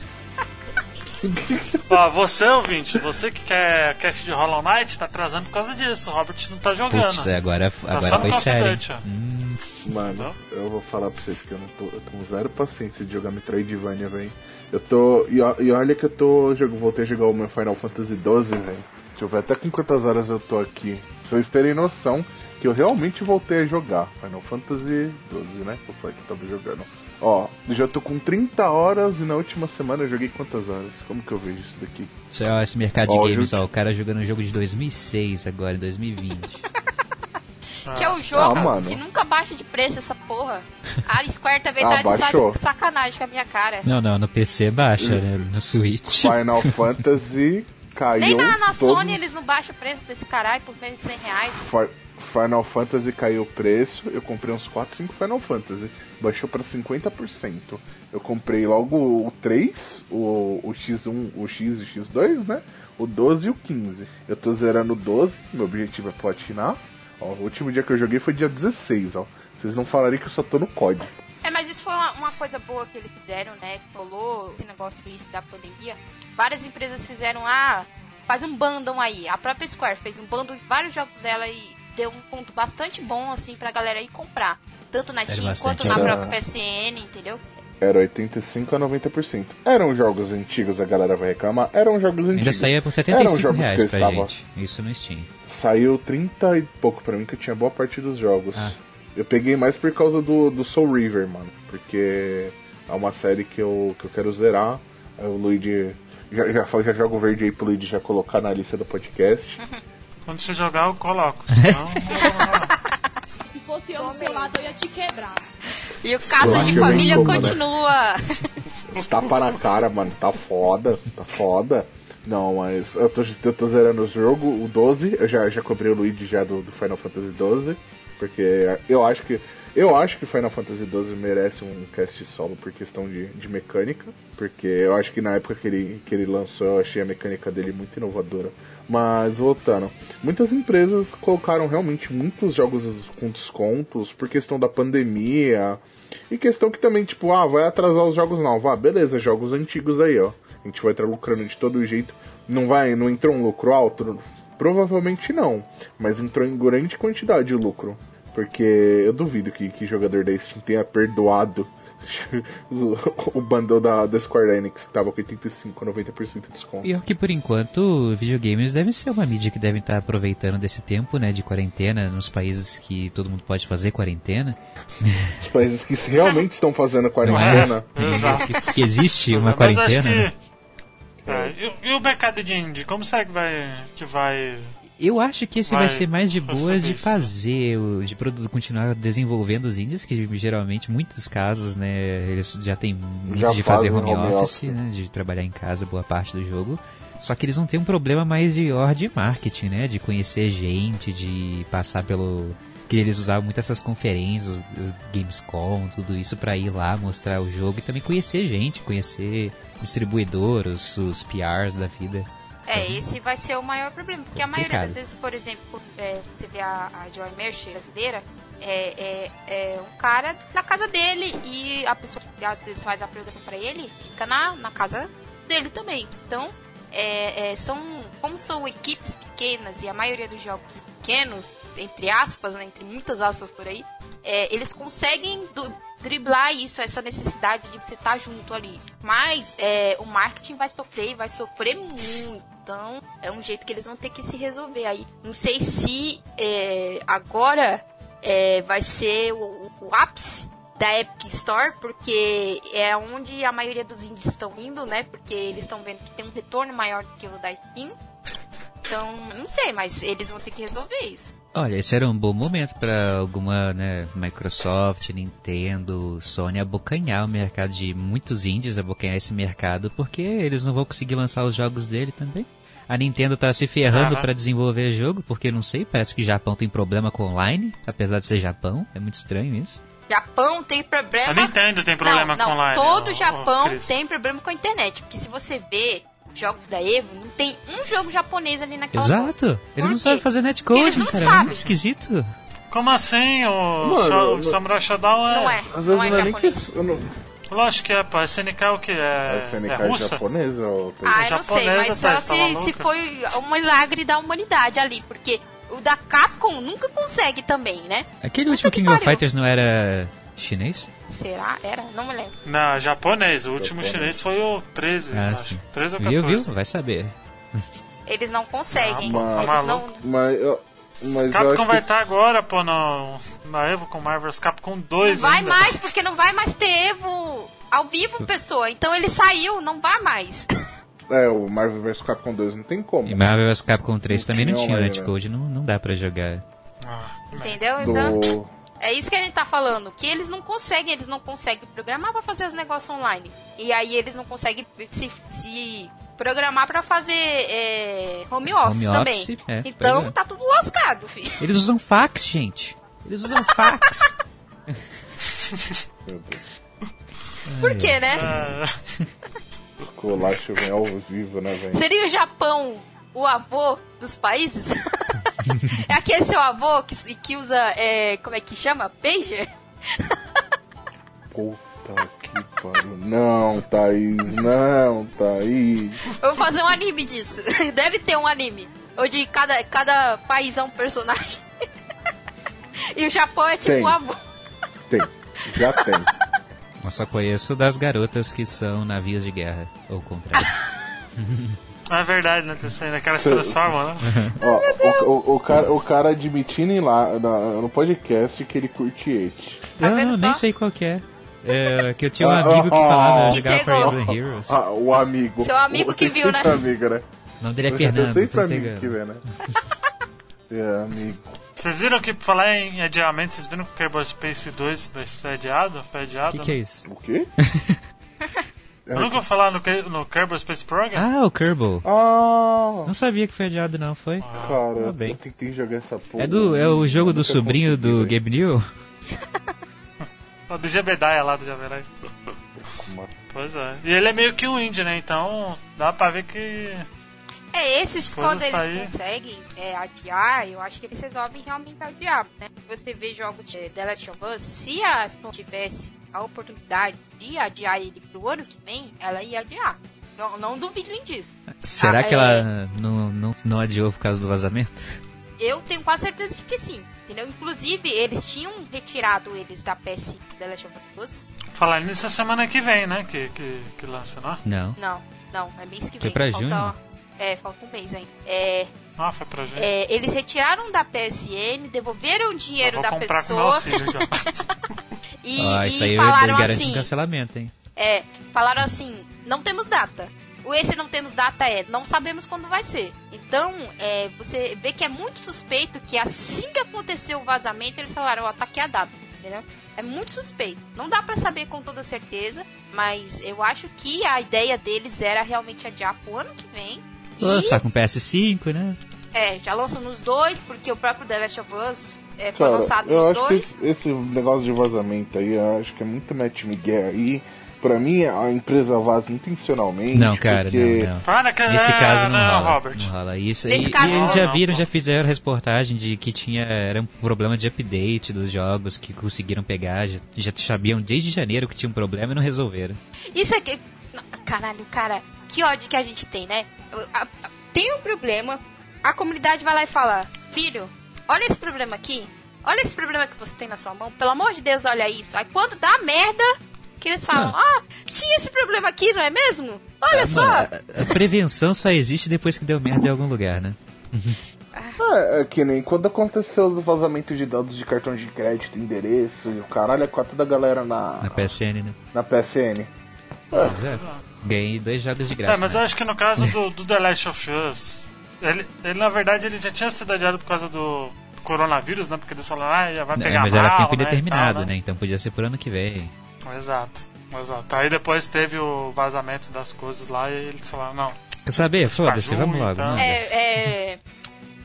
Ó, você ouvinte, você que quer cast de Hollow Knight, tá atrasando por causa disso. O Robert não tá jogando. Putz, agora, tá agora foi sério. Hum. Mano, eu vou falar pra vocês que eu não tô. Eu tô com zero paciência de jogar Metroidvania, velho. Eu tô. E, e, olha que eu tô. Voltei a jogar o meu Final Fantasy XII, velho. Deixa eu ver até com quantas horas eu tô aqui. Pra vocês terem noção que eu realmente voltei a jogar. Final Fantasy 12, né? Que foi que eu tava jogando. Ó, já tô com 30 horas e na última semana eu joguei quantas horas? Como que eu vejo isso daqui? Isso é esse mercado ó, de games, ó, o cara jogando um jogo de 2006 agora, em 2020. que é o jogo ah, que nunca baixa de preço essa porra. A Square também ah, tá de sacanagem com a minha cara. Não, não, no PC baixa, né? No Switch. Final Fantasy caiu. Nem na, na todo... Sony eles não baixam o preço desse caralho por menos de 100 reais. For... Final Fantasy caiu o preço, eu comprei uns 4, 5 Final Fantasy. Baixou para 50%. Eu comprei logo o 3, o, o X1, o X e o X2, né? O 12 e o 15. Eu tô zerando o 12, meu objetivo é platinar. Ó, o último dia que eu joguei foi dia 16, ó. Vocês não falarem que eu só tô no código. É, mas isso foi uma, uma coisa boa que eles fizeram, né? Rolou esse negócio do da pandemia. Várias empresas fizeram, ah, faz um bundle aí. A própria Square fez um bundle de vários jogos dela e deu um ponto bastante bom, assim, pra galera ir comprar. Tanto na Steam quanto na própria PSN, entendeu? Era 85 a 90%. Eram jogos antigos, a galera vai reclamar. Eram jogos antigos. Ainda saía por 75 reais pra estava... gente. Isso no Steam. Saiu 30 e pouco pra mim, que eu tinha boa parte dos jogos. Ah. Eu peguei mais por causa do, do Soul River, mano. Porque é uma série que eu, que eu quero zerar. O Luigi. Já, já, já jogo verde aí pro Luigi já colocar na lista do podcast. Quando você jogar, eu coloco. Se fosse eu no seu lado, eu ia te quebrar. E o caso de família como, continua. Né? Tapa na cara, mano. Tá foda. Tá foda. Não, mas eu tô, eu tô zerando o jogo, o 12. Eu já, já comprei o Luigi já do, do Final Fantasy 12. Porque eu acho que. Eu acho que Final Fantasy XII merece um cast solo por questão de, de mecânica, porque eu acho que na época que ele, que ele lançou eu achei a mecânica dele muito inovadora. Mas voltando, muitas empresas colocaram realmente muitos jogos com descontos por questão da pandemia e questão que também, tipo, ah, vai atrasar os jogos novos. Ah, beleza, jogos antigos aí, ó. A gente vai estar lucrando de todo jeito. Não vai, não entrou um lucro alto? Provavelmente não, mas entrou em grande quantidade de lucro. Porque eu duvido que, que jogador da Steam tenha perdoado o bundle da, da Square Enix, que tava com 85, 90% de desconto. E é que por enquanto, videogames devem ser uma mídia que devem estar aproveitando desse tempo, né, de quarentena, nos países que todo mundo pode fazer quarentena. Os países que realmente estão fazendo quarentena. É? Exato. Que, que, existe uma quarentena. Que... Né? É, e, e, o mercado de indie, como será que vai, que vai eu acho que esse vai, vai ser mais de boas de fazer, de continuar desenvolvendo os indies, que geralmente, muitos casos, né, eles já têm muito de fazer home, home office, office, né, de trabalhar em casa boa parte do jogo. Só que eles vão ter um problema mais de ordem marketing, né, de conhecer gente, de passar pelo que eles usavam muito essas conferências, os Gamescom, tudo isso para ir lá mostrar o jogo e também conhecer gente, conhecer distribuidores, os PRs da vida. É, esse vai ser o maior problema, porque a maioria das vezes, por exemplo, é, você vê a, a Joy Merch brasileira, é, é, é, um cara na casa dele e a pessoa que às vezes faz a produção para ele fica na, na casa dele também. Então, é, é, são como são equipes pequenas e a maioria dos jogos pequenos, entre aspas, né, entre muitas aspas por aí, é, eles conseguem do, driblar isso, essa necessidade de você estar tá junto ali. Mas é, o marketing vai sofrer, vai sofrer muito. Então, é um jeito que eles vão ter que se resolver aí. Não sei se é, agora é, vai ser o, o, ápice da Epic Store, porque é onde a maioria dos indies estão indo, né? Porque eles estão vendo que tem um retorno maior do que o da Steam. Então, não sei, mas eles vão ter que resolver isso. Olha, esse era um bom momento para alguma, né, Microsoft, Nintendo, Sony abocanhar o mercado de muitos indies, abocanhar esse mercado, porque eles não vão conseguir lançar os jogos dele também. A Nintendo tá se ferrando uhum. para desenvolver jogo, porque não sei, parece que o Japão tem problema com online, apesar de ser Japão, é muito estranho isso. Japão tem problema. A Nintendo tem problema não, com online. Todo o Japão tem problema com a internet, porque se você vê jogos da Evo, não tem um jogo japonês ali naquela Exato. Eles não sabem fazer netcode, cara. É muito esquisito. Como assim? O, Mano, Samurai Shodown é... Não é, Às não é, é japonês. Não... Lógico que é, pô. SNK é o que? É, a SNK é, é russa? japonesa? Ou... Ah, eu não sei, mas só se, se foi um milagre da humanidade ali, porque o da Capcom nunca consegue também, né? Aquele último King of Fighters não era chinês? Será? Era? Não me lembro. Não, japonês. O último chinês foi o 13, ah, acho. Sim. 13 ou 14. Viu, viu? Vai saber. Eles não conseguem. Ah, Eles não... Mas eu... Mas Capcom vai estar tá agora, pô, no, na Evo com Marvel's Capcom 2 Não vai ainda. mais, porque não vai mais ter Evo ao vivo, pessoa. Então ele saiu, não vai mais. É, o Marvel vs Capcom 2 não tem como. E Marvel vs Capcom 3 não também não tinha o netcode, não, não dá pra jogar. Ah, Entendeu? Então... Do... É isso que a gente tá falando, que eles não conseguem, eles não conseguem programar para fazer os negócios online. E aí eles não conseguem se, se programar para fazer é, home office home também. Office, é, então é. tá tudo lascado, filho. Eles usam fax, gente. Eles usam fax. Por quê, né? Colacho vem ao vivo, né, velho? Seria o Japão o avô dos países? é aquele seu avô que, que usa, é, como é que chama? Pager? Puta que pariu. Não, Thaís, não, Thaís. Eu vou fazer um anime disso. Deve ter um anime. Onde cada, cada país é um personagem. e o Japão é tipo tem. um avô. Tem, já tem. Eu só conheço das garotas que são navios de guerra, ou contrário. É verdade, né? Tem que elas se transformam, né? Ó, o, o, o, cara, o cara admitindo lá no podcast que ele curte It. Tá não, nem sei qual que é. É, que eu tinha um ah, amigo que falava, jogava For Evil Heroes. Ah, o amigo. Seu amigo que viu, né? Amigo, né? O nome dele é Fernando. Eu sempre amigo que vê, né? é, amigo. Vocês viram que, falar em adiamento, vocês viram que o Kerbal Space 2 vai ser adiado? Foi adiado? O que, que, é né? isso? O quê? Eu nunca vou falar no, no Kerbal Space Program? Ah, o Kerbal. Ah. Não sabia que foi adiado, não, foi? Ah. Cara, ah, bem. eu tentei jogar essa porra. É, do, é o jogo do sobrinho do Gabe New? O do Jebediah lá do Javerai. Pois é. E ele é meio que um indie, né? Então dá pra ver que. É, esses quando eles aí... conseguem é, adiar, eu acho que eles resolvem realmente adiar, né? Você vê jogos de The Last of Us, se a Sony tivesse a oportunidade de adiar ele pro ano que vem, ela ia adiar. Não, não duvidem disso. Será ah, que é... ela não, não, não adiou por causa do vazamento? Eu tenho quase certeza de que sim. Entendeu? Inclusive, eles tinham retirado eles da PS The Last of Us Falar nisso semana que vem, né? Que, que, que lança, não é? Não. Não, não, é mês que vem. Foi pra falta, junho? É, falta um mês ainda. É, ah, foi pra junho. É, eles retiraram da PSN, devolveram o dinheiro da pessoa. e, ah, isso aí falaram garante assim, um cancelamento, hein? É, falaram assim, não temos data. O esse não temos data é, não sabemos quando vai ser. Então, é, você vê que é muito suspeito que assim que aconteceu o vazamento, eles falaram, ó, tá aqui a data, entendeu? É muito suspeito. Não dá para saber com toda certeza, mas eu acho que a ideia deles era realmente adiar pro ano que vem. Lançar e... com PS5, né? É, já lançam nos dois, porque o próprio The Last of Us é, foi Cara, lançado eu nos acho dois. Que esse, esse negócio de vazamento aí, eu acho que é muito Matt Miguel aí. Pra mim, a empresa vaza intencionalmente. Não, cara, porque... não, não. Para que... Nesse caso não, não rola. Robert. Não rola. Isso, Nesse e, caso, e eles já viram, já fizeram reportagem de que tinha era um problema de update dos jogos que conseguiram pegar, já, já sabiam desde janeiro que tinha um problema e não resolveram. Isso é que. Caralho, cara, que ódio que a gente tem, né? Tem um problema, a comunidade vai lá e fala: Filho, olha esse problema aqui. Olha esse problema que você tem na sua mão. Pelo amor de Deus, olha isso. Aí quando dá merda, que eles falam, ah, tinha esse problema aqui, não é mesmo? Olha é, só! A, a, prevenção só existe depois que deu merda em algum lugar, né? É, é, que nem quando aconteceu o vazamento de dados de cartão de crédito, endereço e o caralho, é com toda a galera na. Na PSN, né? Na PSN. É. Pois é. Ganhei dois jogos de graça. É, mas né? eu acho que no caso do, do The Last of Us, ele, ele na verdade ele já tinha sido adiado por causa do coronavírus, né? Porque eles falaram, ah, já vai pegar é, Mas mal, era tempo né, indeterminado, tal, né? né? Então podia ser por ano que vem. Exato, exato. Aí depois teve o vazamento das coisas lá e eles falaram, não. Quer saber? Foda-se, vamos logo. Então. É, é,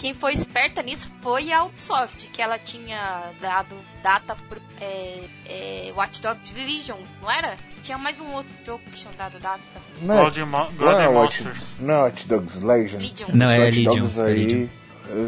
quem foi esperta nisso foi a Ubisoft, que ela tinha dado data pro é, é, Watch Dogs Legion, não era? Tinha mais um outro jogo que tinha dado data. Não, God, Mo God não, é Monsters. Não, é Watch Dogs Legion. Legion. Não, é Legion. Aí, Legion.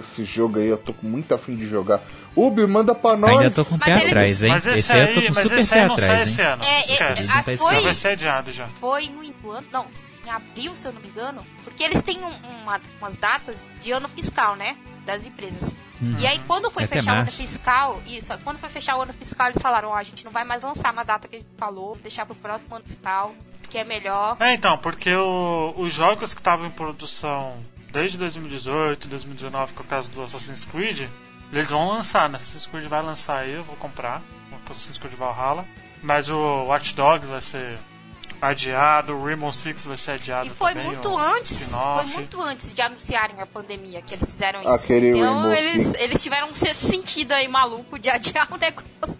Esse jogo aí eu tô com muito afim de jogar. Ubi, manda pra nós. Ainda tô com o pé atrás, hein? Mas esse, esse aí, eu tô com super pé atrás, hein? Esse ano. É, esse, a, tá foi, vai ser adiado já. Foi no ano, não, em abril, se eu não me engano, porque eles têm um, uma, umas datas de ano fiscal, né? Das empresas. Hum. E aí, quando foi Até fechar março. o ano fiscal, isso, quando foi fechar o ano fiscal, eles falaram: Ó, oh, a gente não vai mais lançar na data que a gente falou, deixar pro próximo ano fiscal, que é melhor. É, então, porque o, os jogos que estavam em produção desde 2018, 2019, com o caso do Assassin's Creed, eles vão lançar, né? Assassin's Creed vai lançar aí, eu vou comprar. O Assassin's Creed Valhalla. Mas o Watch Dogs vai ser adiado, o Rainbow Six vai ser adiado E foi também, muito antes, foi muito antes de anunciarem a pandemia que eles fizeram isso. Aquele então eles, eles tiveram um sentido aí maluco de adiar o negócio.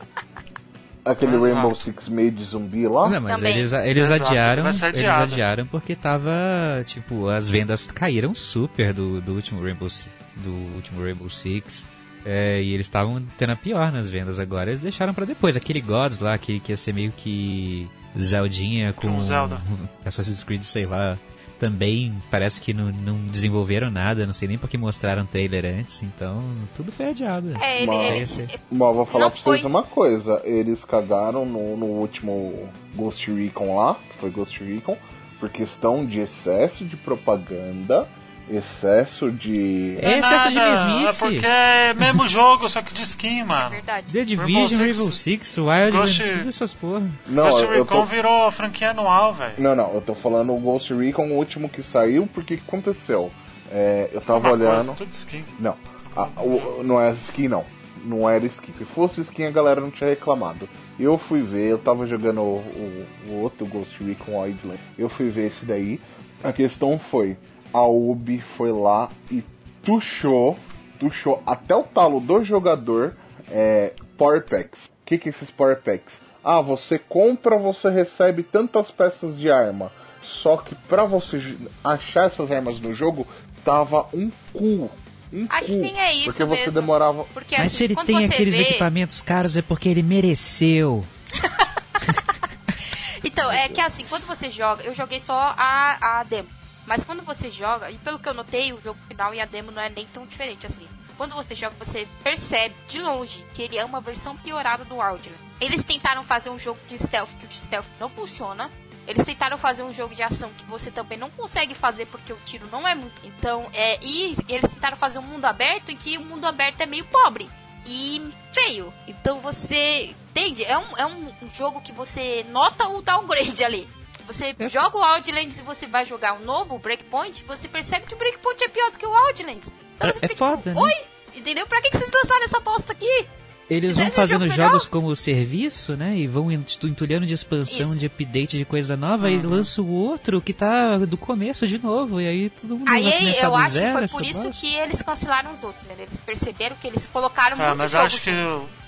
Aquele Exato. Rainbow Six meio de zumbi lá? Não, mas eles, eles adiaram. Eles adiaram porque tava. Tipo, as vendas caíram super do, do último Rainbow do último Rainbow Six. É, e eles estavam tendo a pior nas vendas agora. Eles deixaram para depois. Aquele Gods lá, que, que ia ser meio que Zeldinha com, com Zelda. Assassin's Creed, sei lá também parece que não, não desenvolveram nada, não sei nem porque mostraram trailer antes, então tudo foi adiado. É, ele, mas, ele, mas vou falar pra vocês foi... uma coisa, eles cagaram no, no último Ghost Recon lá, que foi Ghost Recon, por questão de excesso de propaganda excesso de. É excesso de mesmice. É porque é mesmo jogo, só que de skin, mano. É verdade. The Division, Rainbow Six, Wildlands, Ghost... tudo essas porra. Não, Ghost Recon tô... virou franquia anual, velho. Não, não, eu tô falando o Ghost Recon, o último que saiu, porque que aconteceu? É, eu tava Uma olhando. Coisa, tudo skin. Não, a, o, não é skin, não. Não era skin. Se fosse skin, a galera não tinha reclamado. Eu fui ver, eu tava jogando o, o, o outro Ghost Recon Wildlands. Eu fui ver esse daí. A questão foi a Ubi foi lá e tuchou, tuchou até o talo do jogador é, Power Packs. O que, que é esses Power Packs? Ah, você compra, você recebe tantas peças de arma. Só que pra você achar essas armas no jogo, tava um cu. Um Acho cu, que nem é isso Porque mesmo. você demorava. Porque, Mas assim, se ele tem aqueles vê... equipamentos caros é porque ele mereceu. então, é que assim, quando você joga, eu joguei só a, a demo. Mas quando você joga, e pelo que eu notei, o jogo final e a demo não é nem tão diferente assim. Quando você joga, você percebe de longe que ele é uma versão piorada do Outland. Eles tentaram fazer um jogo de stealth que o stealth não funciona. Eles tentaram fazer um jogo de ação que você também não consegue fazer porque o tiro não é muito. Então, é. E eles tentaram fazer um mundo aberto em que o mundo aberto é meio pobre e feio. Então você. Entende? É um, é um jogo que você nota o downgrade ali. Você é. joga o Outlands e você vai jogar um novo Breakpoint, você percebe que o Breakpoint é pior do que o Outlands. Então, é, é tipo, foda, né? Oi? Entendeu? Pra que, que vocês lançaram essa bosta aqui? Eles vão fazendo jogos como serviço, né? E vão entulhando de expansão, Isso. de update, de coisa nova, uhum. e lança o outro que tá do começo de novo. E aí todo mundo aí, vai começar eu acho zero, que foi por isso bosta. que eles cancelaram os outros, né? Eles perceberam que eles colocaram é, muito mas jogo acho que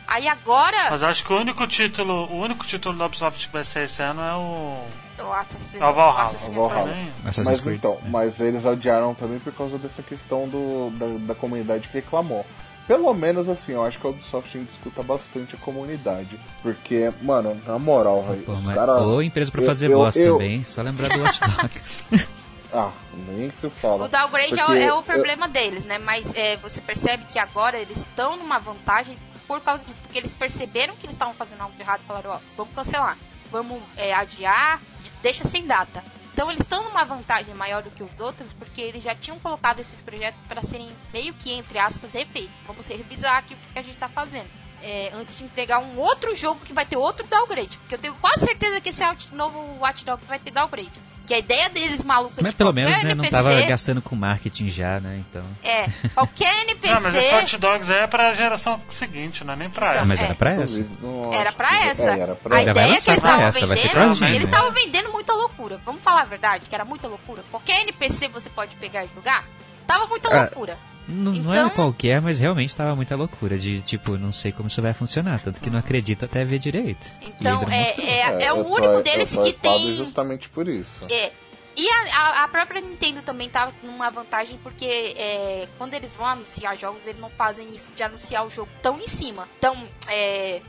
Aí agora. Mas acho que o único título, o único título da Ubisoft que vai ser esse ano é o. O Assassin's, é o Valhalla. Assassin's Valhalla. Mas então, mas eles adiaram também por causa dessa questão do, da, da comunidade que reclamou. Pelo menos assim, eu acho que a Ubisoft discuta bastante a comunidade. Porque, mano, na moral, velho. Os caras. Ou empresa pra fazer eu, bosta eu, também, só lembrar do Watch Dogs. ah, nem se fala. O downgrade é, é, o problema eu... deles, né? Mas é, você percebe que agora eles estão numa vantagem por causa disso. Porque eles perceberam que eles estavam fazendo algo de errado e falaram: ó, vamos cancelar, vamos é, adiar, deixa sem data. Então eles estão numa vantagem maior do que os outros porque eles já tinham colocado esses projetos para serem meio que, entre aspas, refeitos. Vamos revisar aqui o que a gente está fazendo. É, antes de entregar um outro jogo que vai ter outro downgrade. Porque eu tenho quase certeza que esse novo Watch Dogs vai ter downgrade. Que a ideia deles maluca Mas pelo menos né, NPC, não tava gastando com marketing já, né? Então. É, qualquer NPC. Não, mas esse Hot Dogs é pra geração seguinte, não é nem pra então, essa. Mas era pra essa. Era pra essa. É, era pra a ideia é que eles estavam vendendo. Eles estavam vendendo muita loucura. Vamos falar a verdade, que era muita loucura. Qualquer NPC você pode pegar e jogar. Tava muita ah, loucura. Não, então... não era qualquer, mas realmente tava muita loucura. De tipo, não sei como isso vai funcionar. Tanto que não acredito até ver direito. Então, é, é, é, é, o único deles que tem. justamente por isso. É, e a, a, própria Nintendo também tá numa vantagem porque é, quando eles vão anunciar jogos, eles não fazem isso de anunciar o jogo tão em cima, tão, é,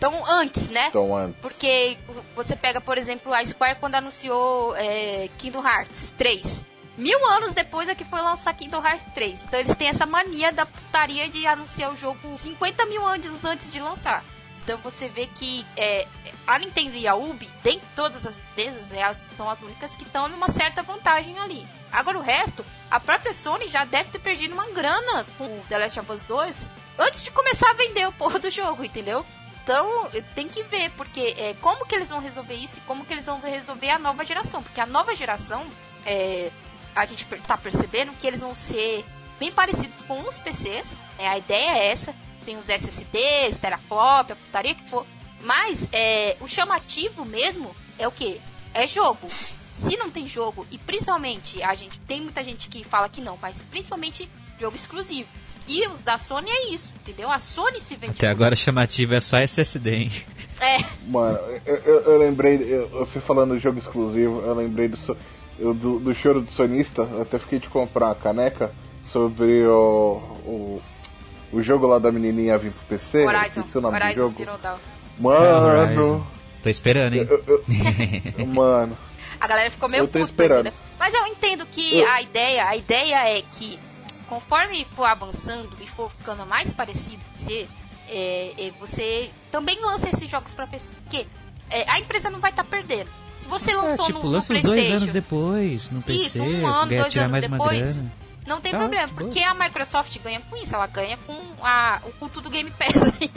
tão antes, né? Tão antes. Porque você pega, por exemplo, a Square quando anunciou é, Kingdom Hearts 3. Mil anos depois é que foi lançar Kingdom Hearts 3. Então eles têm essa mania da putaria de anunciar o jogo 50 mil anos antes de lançar. Então você vê que é, a Nintendo e a Ubi, dentre todas as empresas, né, são as únicas que estão numa certa vantagem ali. Agora o resto, a própria Sony já deve ter perdido uma grana com o The Last of Us 2 antes de começar a vender o porra do jogo, entendeu? Então tem que ver, porque é, como que eles vão resolver isso e como que eles vão resolver a nova geração. Porque a nova geração, é, a gente tá percebendo que eles vão ser bem parecidos com os PCs. É, a ideia é essa tem os SSDs, teraflop, a putaria que for. Mas é, o chamativo mesmo é o que? É jogo. Se não tem jogo, e principalmente, a gente tem muita gente que fala que não, mas principalmente jogo exclusivo. E os da Sony é isso, entendeu? A Sony se vende. Até agora chamativo é só SSD, hein? É. Mano, eu, eu, eu lembrei, eu, você falando do jogo exclusivo, eu lembrei do, eu, do, do choro do sonista, eu até fiquei de comprar a caneca sobre o, o o jogo lá da menininha vir pro PC. Horizon. Esqueci o nome Horizon do jogo. Zero Dawn. Mano. Tô esperando, hein? Eu, eu, mano. A galera ficou meio eu tô esperando. Ainda. Mas eu entendo que eu... a ideia, a ideia é que conforme for avançando e for ficando mais parecido com você, é, é, você também lança esses jogos para PC, porque é, a empresa não vai estar tá perdendo. Você lançou é, tipo, no, lança no dois anos depois no PC, Isso, um ano, dois anos depois. Não tem ah, problema, porque a Microsoft ganha com isso, ela ganha com a, o culto do Game Pass.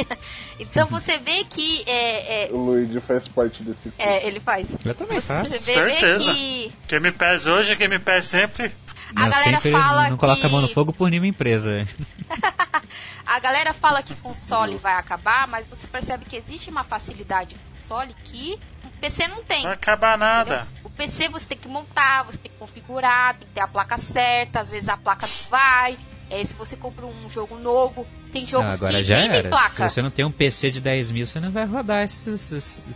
então você vê que. É, é, o Luigi faz parte desse culto. É, ele faz. Eu também você faço. Vê, Certeza. que... Game Pass hoje, Game Pass sempre. A não, galera sempre fala não que... coloca a mão no fogo por nenhuma empresa. a galera fala que console vai acabar, mas você percebe que existe uma facilidade no console que o PC não tem. Não vai acabar nada. Entendeu? PC você tem que montar, você tem que configurar, tem que ter a placa certa, às vezes a placa não vai. É, se você compra um jogo novo, tem jogos não, agora que já nem era. placa. Se você não tem um PC de 10 mil, você não vai rodar essa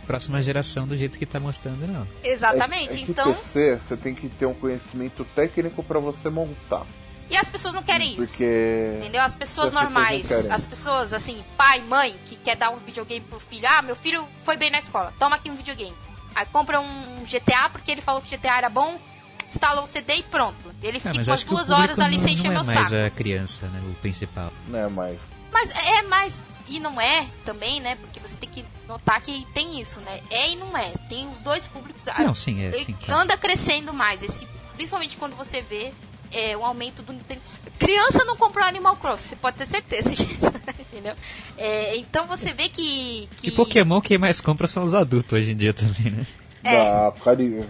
próxima geração do jeito que está mostrando, não. Exatamente. É, é então. PC, você tem que ter um conhecimento técnico para você montar. E as pessoas não querem isso. Porque. Entendeu? As pessoas normais, pessoas as pessoas assim, pai, mãe, que quer dar um videogame pro filho. Ah, meu filho foi bem na escola, toma aqui um videogame. Aí compra um GTA porque ele falou que GTA era bom, instalou o CD e pronto. Ele é, fica umas duas horas ali sem encher meu saco. Não é mais a criança, né? O principal. Não é mais. Mas é mais. E não é também, né? Porque você tem que notar que tem isso, né? É e não é. Tem os dois públicos. Não, sim, é. Sim, claro. Anda crescendo mais. Esse, principalmente quando você vê é, o aumento do Nintendo Criança não comprou Animal Crossing, você pode ter certeza, entendeu? É, então você vê que, que... Pokémon quem mais compra são os adultos hoje em dia também, né? É.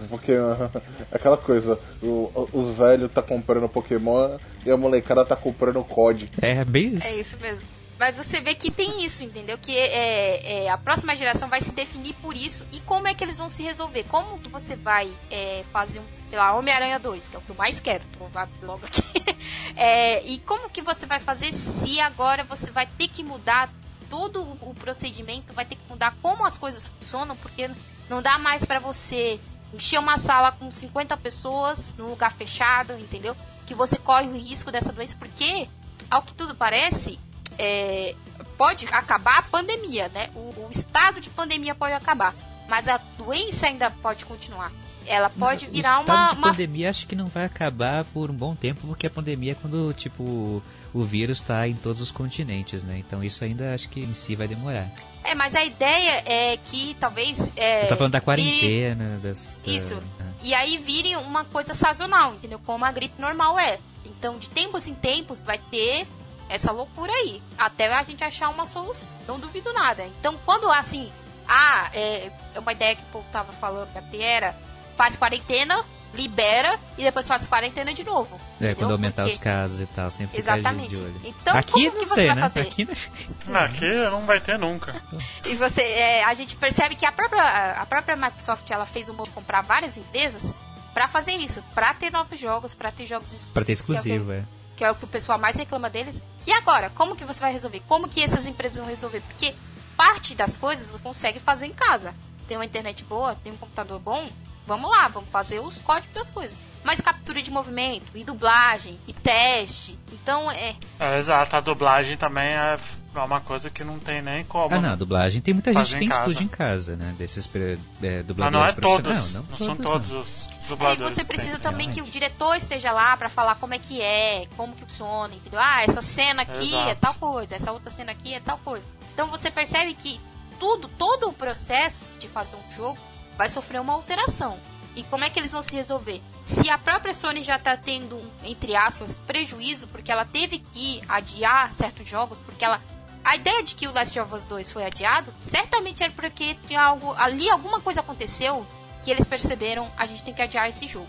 porque aquela coisa, o, os velhos tá comprando Pokémon e a molecada tá comprando COD. É, bem isso. É isso mesmo. Mas você vê que tem isso, entendeu? Que é, é, a próxima geração vai se definir por isso e como é que eles vão se resolver. Como que você vai é, fazer um, sei lá, Homem-Aranha 2, que é o que eu mais quero, vou logo aqui. É, e como que você vai fazer se agora você vai ter que mudar todo o procedimento, vai ter que mudar como as coisas funcionam, porque não dá mais para você encher uma sala com 50 pessoas num lugar fechado, entendeu? Que você corre o risco dessa doença, porque, ao que tudo parece, é, pode acabar a pandemia, né? O, o, estado de pandemia pode acabar, mas a doença ainda pode continuar. Ela pode virar o estado uma, de uma... pandemia acho que não vai acabar por um bom tempo, porque a pandemia é quando, tipo, o vírus está em todos os continentes, né? Então isso ainda acho que em si vai demorar. É, mas a ideia é que talvez. É, Você tá falando da quarentena, vire... das. Da... Isso. E aí vire uma coisa sazonal, entendeu? Como a gripe normal é. Então, de tempos em tempos, vai ter essa loucura aí. Até a gente achar uma solução. Não duvido nada. Então, quando assim, ah, é, é uma ideia que o povo tava falando que até era faz quarentena, libera e depois faz quarentena de novo. É, entendeu? quando aumentar Porque... os casos e tal, sempre Exatamente. de olho. Então, aqui como não sei, né? Aqui não... aqui não vai ter nunca. e você, é, a gente percebe que a própria, a própria Microsoft ela fez um comprar várias empresas para fazer isso, para ter novos jogos, para ter jogos exclusivos. Para ter exclusivo, é. é que é o que o pessoal mais reclama deles. E agora, como que você vai resolver? Como que essas empresas vão resolver? Porque parte das coisas você consegue fazer em casa. Tem uma internet boa, tem um computador bom, vamos lá, vamos fazer os códigos das coisas. Mas captura de movimento, e dublagem, e teste. Então é. é exato, a dublagem também é uma coisa que não tem nem como. Ah, não, a dublagem tem muita gente que tem estúdio em casa, né? Desses é, dubladores. Mas não é todos. Não, não, não todos, são todos não. os Aí você precisa também que o diretor esteja lá para falar como é que é, como que funciona, entendeu? Ah, essa cena aqui é Exato. é tal coisa, essa outra cena aqui é tal coisa. Então você percebe que tudo, todo o processo de fazer um jogo vai sofrer uma alteração. E como é que eles vão se resolver? Se a própria Sony já está tendo entre aspas, prejuízo, porque ela teve que adiar certos jogos, porque ela. A ideia de que o Last of Us 2 foi adiado, certamente era porque tinha algo. Ali alguma coisa aconteceu que eles perceberam, a gente tem que adiar esse jogo.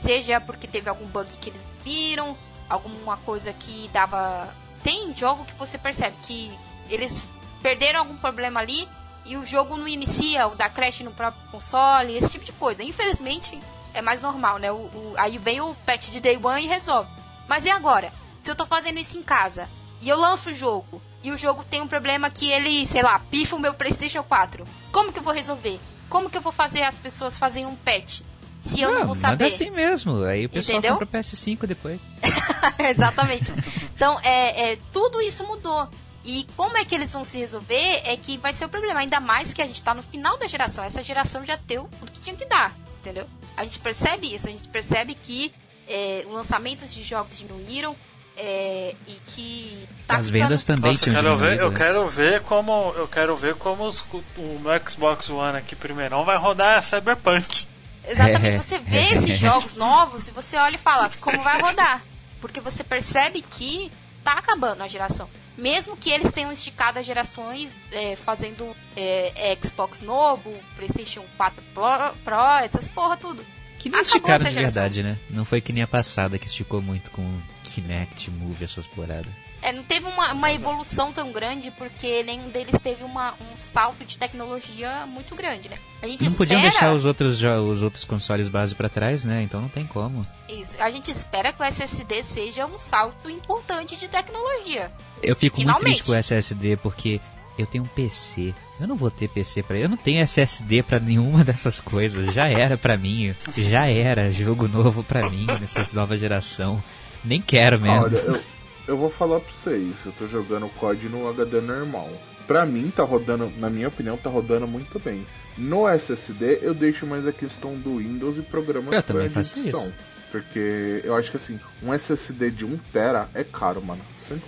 Seja porque teve algum bug que eles viram, alguma coisa que dava. Tem jogo que você percebe que eles perderam algum problema ali e o jogo não inicia, o da crash no próprio console, esse tipo de coisa. Infelizmente é mais normal, né? O, o, aí vem o patch de day one e resolve. Mas e agora? Se eu tô fazendo isso em casa e eu lanço o jogo e o jogo tem um problema que ele, sei lá, pifa o meu PlayStation 4, como que eu vou resolver? Como que eu vou fazer as pessoas fazerem um patch? Se eu não, não vou saber. Manda assim mesmo. Aí o pessoal Entendeu? compra o PS5 depois. Exatamente. Então, é, é, tudo isso mudou. E como é que eles vão se resolver é que vai ser o problema. Ainda mais que a gente tá no final da geração. Essa geração já deu tudo que tinha que dar. Entendeu? A gente percebe isso. A gente percebe que é, os lançamentos de jogos diminuíram. É, e que tá as vendas ficando... também Nossa, tinham eu quero ver eu quero ver como eu quero ver como os, o meu Xbox One aqui primeiro vai rodar Cyberpunk exatamente é. você vê esses jogos novos e você olha e fala como vai rodar porque você percebe que tá acabando a geração mesmo que eles tenham esticado as gerações é, fazendo é, Xbox novo PlayStation 4 Pro, Pro essas porra tudo que não esticaram de verdade, né? Não foi que nem a passada que esticou muito com Kinect, Move, essas poradas. É, não teve uma, uma evolução tão grande porque nenhum deles teve uma, um salto de tecnologia muito grande, né? A gente não espera... podiam deixar os outros, os outros consoles base para trás, né? Então não tem como. Isso. A gente espera que o SSD seja um salto importante de tecnologia. Eu fico Finalmente. muito triste com o SSD porque eu tenho um PC. Eu não vou ter PC para eu não tenho SSD para nenhuma dessas coisas. Já era para mim, já era jogo novo para mim nessa nova geração. Nem quero mesmo. Olha, eu, eu vou falar pra vocês, eu tô jogando o COD no HD normal. Pra mim tá rodando, na minha opinião, tá rodando muito bem. No SSD eu deixo mais a questão do Windows e programas eu também faço edição. Isso. Porque eu acho que assim, um SSD de 1TB é caro, mano.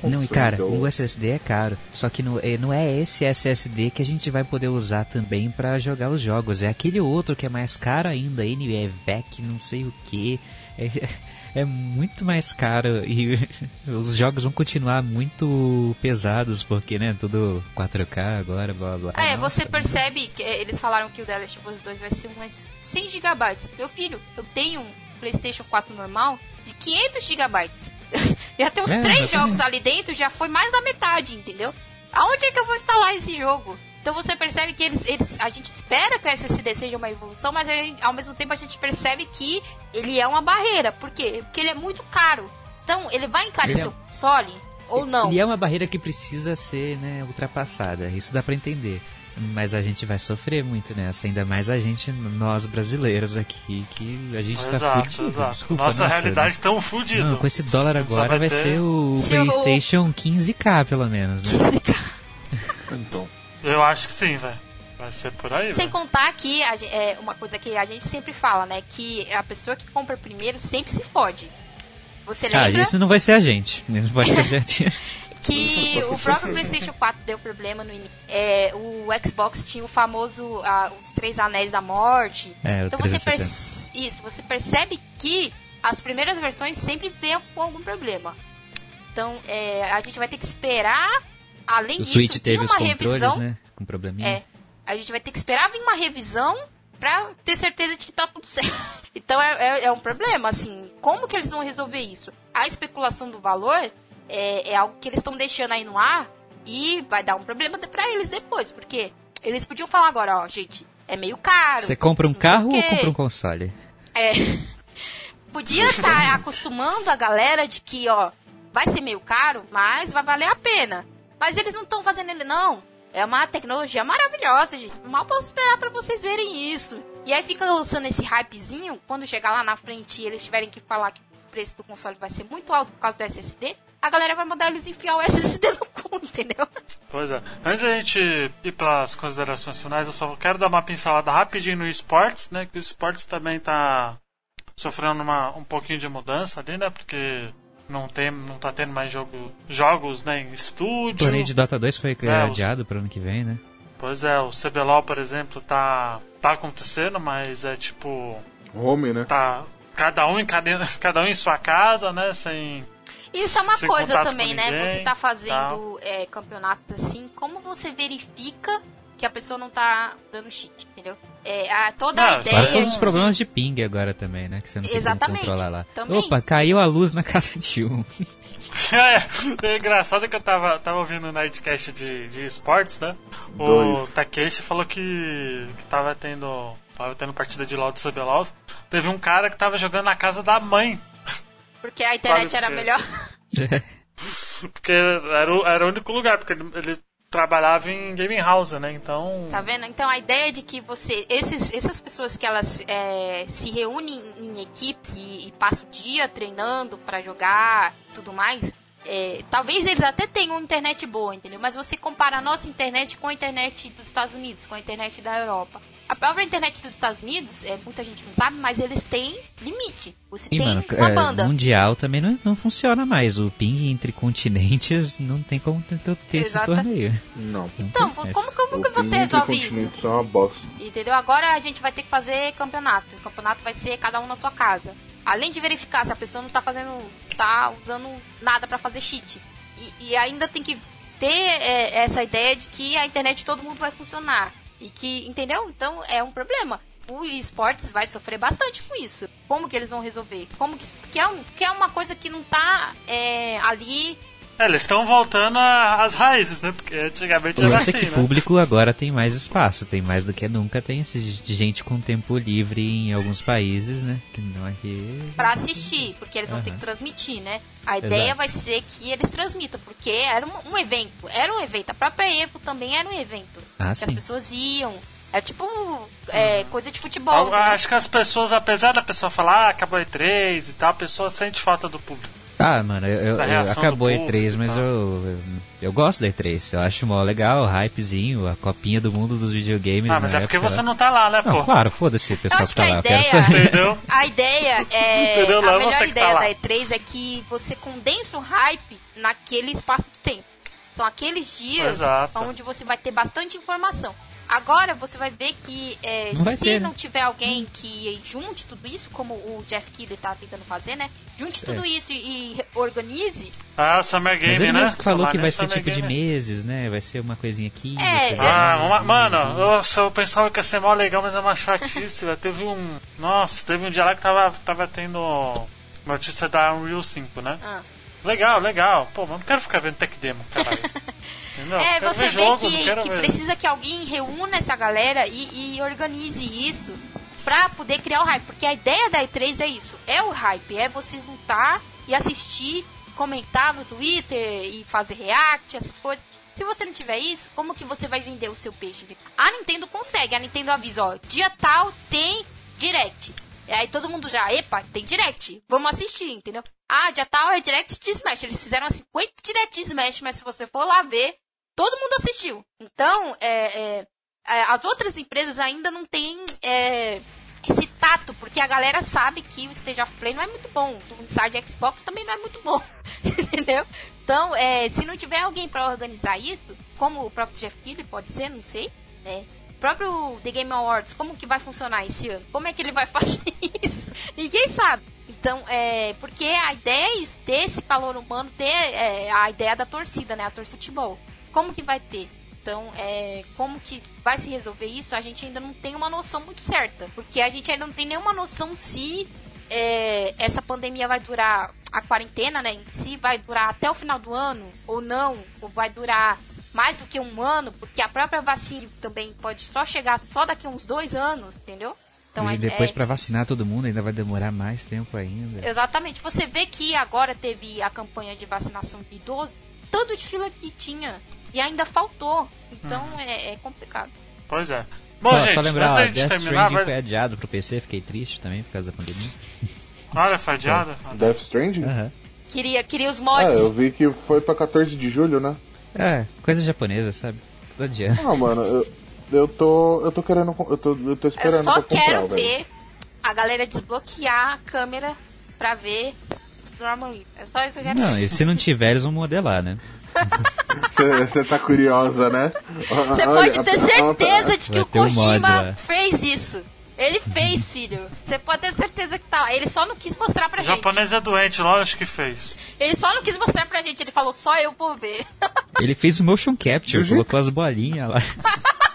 Não, e cara, então... o SSD é caro. Só que não, é, não é esse SSD que a gente vai poder usar também para jogar os jogos. É aquele outro que é mais caro ainda, NVEC, não sei o que. É, é muito mais caro e os jogos vão continuar muito pesados porque, né, tudo 4K agora, blá blá. É, Nossa, você percebe que eles falaram que o The Last of Us 2 vai ser umas 100 GB. Meu filho, eu tenho um PlayStation 4 normal de 500 GB. já tem uns é, três jogos ali dentro, já foi mais da metade, entendeu? Aonde é que eu vou instalar esse jogo? Então você percebe que eles, eles, a gente espera que o SSD seja uma evolução, mas ao mesmo tempo a gente percebe que ele é uma barreira. Por quê? Porque ele é muito caro. Então ele vai encarecer é... o console ou não? Ele é uma barreira que precisa ser né, ultrapassada. Isso dá para entender. Mas a gente vai sofrer muito nessa, ainda mais a gente, nós brasileiros aqui, que a gente tá exato, tá fudido. Exato. Desculpa, nossa, nossa realidade né? tão fudida. Com esse dólar agora vai, vai ter... ser o Se PlayStation eu... 15k pelo menos, né? 15k. então. Eu acho que sim, velho. Vai ser por aí, Sem véio. contar que a, é uma coisa que a gente sempre fala, né? Que a pessoa que compra primeiro sempre se fode. Você ah, lembra? Ah, isso não vai ser a gente. Isso pode ter certeza. que o próprio PlayStation 4 deu problema no início. É, o Xbox tinha o famoso ah, os três anéis da morte. É, então você isso, você percebe que as primeiras versões sempre vêm com algum problema. Então é, a gente vai ter que esperar. Além o disso, Switch teve uma os revisão. Né? Com probleminha. É. A gente vai ter que esperar vir uma revisão pra ter certeza de que tá tudo certo. Então é, é, é um problema, assim. Como que eles vão resolver isso? A especulação do valor é, é algo que eles estão deixando aí no ar e vai dar um problema para eles depois, porque eles podiam falar agora, ó, gente, é meio caro. Você compra um carro ou compra um console? É. Podia estar tá acostumando a galera de que, ó, vai ser meio caro, mas vai valer a pena. Mas eles não estão fazendo ele, não. É uma tecnologia maravilhosa, gente. Mal posso esperar para vocês verem isso. E aí fica lançando esse hypezinho, quando chegar lá na frente e eles tiverem que falar que o preço do console vai ser muito alto por causa do SSD, a galera vai mandar eles enfiar o SSD no cu, entendeu? Pois é. Antes da gente ir para as considerações finais, eu só quero dar uma pincelada rapidinho no esportes, né? Que o esportes também tá sofrendo uma, um pouquinho de mudança ali, né? Porque não tem não tá tendo mais jogo, jogos né, em estúdio. O torneio de Dota 2 foi é, adiado os... para ano que vem, né? Pois é, o CBLOL, por exemplo, tá, tá acontecendo, mas é tipo. Home, né? Tá. Cada um em cada, cada um em sua casa, né? Sem isso é uma coisa também, né? Ninguém, você tá fazendo é, campeonatos assim, como você verifica que a pessoa não tá dando cheat? É, a, toda não, a ideia. Fora todos os problemas de ping agora também, né? Que você não tem Exatamente, como controlar lá. Também. Opa, caiu a luz na casa de um. é, é engraçado que eu tava, tava ouvindo o Nightcast de, de esportes, né? O Takeshi falou que, que tava tendo. Tava tendo partida de LOL do CBLOL. Teve um cara que tava jogando na casa da mãe porque a internet era melhor. porque era o, era o único lugar, porque ele, ele trabalhava em gaming house, né? Então. Tá vendo? Então a ideia de que você. Esses, essas pessoas que elas é, se reúnem em equipes e, e passam o dia treinando para jogar tudo mais. É, talvez eles até tenham internet boa, entendeu? Mas você compara a nossa internet com a internet dos Estados Unidos, com a internet da Europa. A própria internet dos Estados Unidos, é, muita gente não sabe, mas eles têm limite. Você e, tem mano, uma é, banda. Mundial também não, não funciona mais. O ping entre continentes não tem como ter, ter esses torneios. Não. Então, como, como que você resolve isso? É uma bosta. Entendeu? Agora a gente vai ter que fazer campeonato. O campeonato vai ser cada um na sua casa. Além de verificar se a pessoa não tá fazendo. tá usando nada para fazer cheat. E, e, ainda tem que ter é, essa ideia de que a internet todo mundo vai funcionar. E que, entendeu? Então é um problema. O esportes vai sofrer bastante com isso. Como que eles vão resolver? Como que, que, é, um, que é uma coisa que não tá é, ali é, eles estão voltando às raízes, né? Porque antigamente era assim, é que né? público agora tem mais espaço, tem mais do que nunca, tem gente com tempo livre em alguns países, né? Que não aqui... Pra assistir, porque eles vão uhum. ter que transmitir, né? A ideia Exato. vai ser que eles transmitam, porque era um, um, evento, era um evento. A própria Evo também era um evento. Ah, que sim. as pessoas iam, é tipo é, coisa de futebol. Eu, né? Acho que as pessoas, apesar da pessoa falar, ah, acabou E3 e tal, a pessoa sente falta do público. Ah, mano, eu, eu acabou a E3, mas eu, eu, gosto da E3. Eu acho mó legal, hypezinho, a copinha do mundo dos videogames. Ah, mas é porque você não tá lá, né, pô? Não, claro, foda-se o pessoal que tá lá. Ideia. Entendeu? A ideia é. Entendeu? Não, a melhor ideia tá da E3 é que você condensa o hype naquele espaço de tempo. São aqueles dias Exato. onde você vai ter bastante informação. Agora você vai ver que é, não se ter, não né? tiver alguém que junte tudo isso, como o Jeff Keighley tá tentando fazer, né? Junte tudo é. isso e, e, organize. Ah, Summer Game, Mas ele né? Mesmo falou que vai ser tipo Game. de meses, né? Vai ser uma coisinha aqui. É, ah, uma, mano, nossa, eu pensava que ia ser mó legal, mas é uma chatice. teve um. Nossa, teve um dia lá que tava, tava tendo notícia da Unreal 5, né? Ah. Legal, legal. Pô, mas não quero ficar vendo tech demo, caralho. Não, é, você vê jogo, que, que precisa que alguém reúna essa galera e, e organize isso pra poder criar o hype. Porque a ideia da E3 é isso, é o hype, é você juntar e assistir, comentar no Twitter e fazer react, essas coisas. Se você não tiver isso, como que você vai vender o seu peixe? A Nintendo consegue, a Nintendo avisa, ó, dia tal tem direct. E aí todo mundo já, epa, tem direct, vamos assistir, entendeu? Ah, dia tal é direct de Smash. Eles fizeram 50 direct de Smash, mas se você for lá ver, todo mundo assistiu. Então, é, é, é, as outras empresas ainda não têm é, esse tato, porque a galera sabe que o Stage of Play não é muito bom. O Inside Xbox também não é muito bom. Entendeu? Então, é, se não tiver alguém para organizar isso, como o próprio Jeff Keighley pode ser, não sei, né? O próprio The Game Awards, como que vai funcionar esse ano? Como é que ele vai fazer isso? Ninguém sabe. Então, é, porque a ideia é isso, ter esse calor humano, ter é, a ideia da torcida, né? A torcida futebol como que vai ter? Então, é, como que vai se resolver isso? A gente ainda não tem uma noção muito certa. Porque a gente ainda não tem nenhuma noção se é, essa pandemia vai durar, a quarentena, né, si, vai durar até o final do ano ou não, ou vai durar mais do que um ano, porque a própria vacina também pode só chegar só daqui a uns dois anos, entendeu? Então, e depois é... para vacinar todo mundo ainda vai demorar mais tempo ainda. Exatamente. Você vê que agora teve a campanha de vacinação de idoso, tanto de fila que tinha e ainda faltou. Então hum. é, é, complicado. Pois é. Bom, gente, só lembrar, Death terminar, Stranding vai... foi adiado pro PC, fiquei triste também por causa da pandemia. Olha, foi adiado. É. Death Stranding? Uhum. Queria, queria os mods. É, eu vi que foi pra 14 de julho, né? É, coisa japonesa, sabe? Todo dia. Ah, mano, eu, eu tô. Eu tô querendo. Eu tô, eu tô esperando eu só pra quero comprar, ver velho. a galera desbloquear a câmera pra ver Norman É só isso que eu quero Não, e se não tiver, eles vão modelar, né? Você tá curiosa, né? Você pode ter certeza de que o Kojima mod, fez isso. Ele fez, filho. Você pode ter certeza que tá. Ele só não quis mostrar pra o gente. O japonês é doente, lógico que fez. Ele só não quis mostrar pra gente. Ele falou, só eu vou ver. Ele fez o motion capture, colocou as bolinhas lá.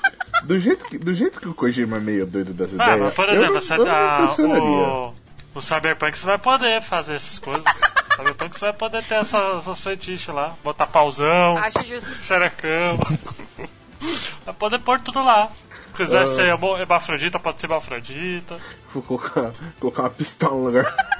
Do jeito, que, do jeito que o Kojima é meio doido das ah, ideias. Mas, por exemplo, eu, você eu tá, o, o Cyberpunk você vai poder fazer essas coisas. Cyberpunk você vai poder ter essa, essas fetiches lá. Botar justo. xerecão. vai poder pôr tudo lá. Se quiser uh... ser hebafrodita, pode ser hebafrodita. Vou colocar, colocar uma pistola no lugar.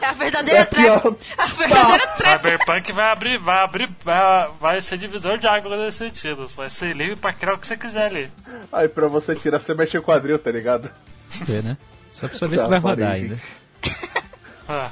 É a verdadeira é trap. A verdadeira trap. Cyberpunk vai abrir, vai abrir, vai, vai ser divisor de água nesse sentido. Vai ser livre pra criar o que você quiser ali. Aí pra você tirar, você mexe o quadril, tá ligado? É, né? Só pra saber tá, se vai rodar ainda. Ah.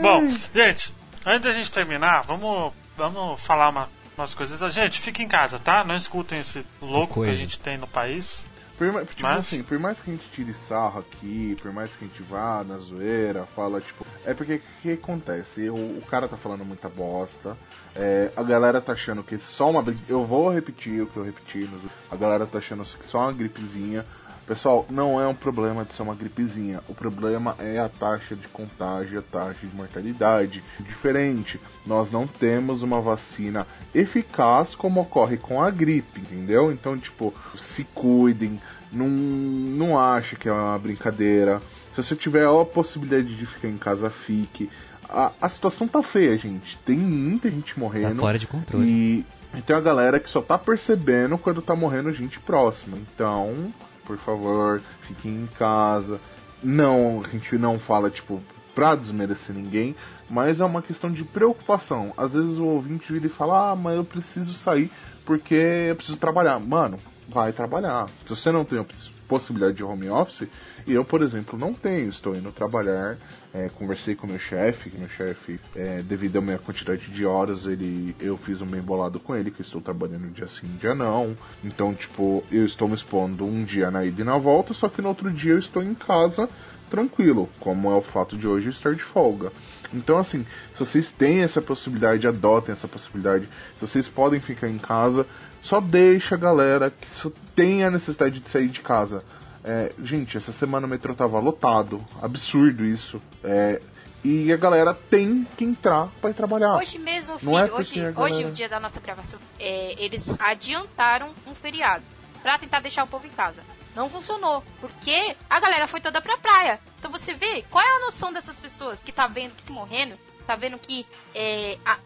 Bom, gente, antes da gente terminar, vamos, vamos falar uma, umas coisas. Gente, fique em casa, tá? Não escutem esse louco que a gente tem no país. Por, tipo Mas... assim, por mais que a gente tire sarro aqui, por mais que a gente vá na zoeira, fala, tipo. É porque o que acontece? O, o, cara tá falando muita bosta. É, a galera tá achando que só uma. Eu vou repetir o que eu repeti. A galera tá achando que só uma gripezinha. Pessoal, não é um problema de ser uma gripezinha. O problema é a taxa de contágio, a taxa de mortalidade. Diferente, nós não temos uma vacina eficaz como ocorre com a gripe, entendeu? Então, tipo, se cuidem, não, não ache que é uma brincadeira. Se você tiver a possibilidade de ficar em casa, fique. A, a situação tá feia, gente. Tem muita gente morrendo. Tá fora de controle. E, e tem a galera que só tá percebendo quando tá morrendo gente próxima. Então, por favor, fiquem em casa. Não, a gente não fala, tipo, pra desmerecer ninguém, mas é uma questão de preocupação. Às vezes o ouvinte vira e fala, ah, mas eu preciso sair porque eu preciso trabalhar. Mano, vai trabalhar. Se você não tem possibilidade de home office, e eu, por exemplo, não tenho. Estou indo trabalhar, é, conversei com meu chefe, que meu chefe, é, devido à minha quantidade de horas, ele, eu fiz um bem bolado com ele, que eu estou trabalhando dia sim, dia não. Então, tipo, eu estou me expondo um dia na ida e na volta, só que no outro dia eu estou em casa tranquilo, como é o fato de hoje estar de folga. Então, assim, se vocês têm essa possibilidade, adotem essa possibilidade. Se vocês podem ficar em casa, só deixa a galera que só tem a necessidade de sair de casa. É, gente, essa semana o metrô tava lotado, absurdo isso. É, e a galera tem que entrar para ir trabalhar. Hoje mesmo, filho, é hoje, galera... hoje, o dia da nossa gravação, é, eles adiantaram um feriado para tentar deixar o povo em casa. Não funcionou, porque a galera foi toda pra praia. Então você vê qual é a noção dessas pessoas que tá vendo que tá morrendo, tá vendo que é, a,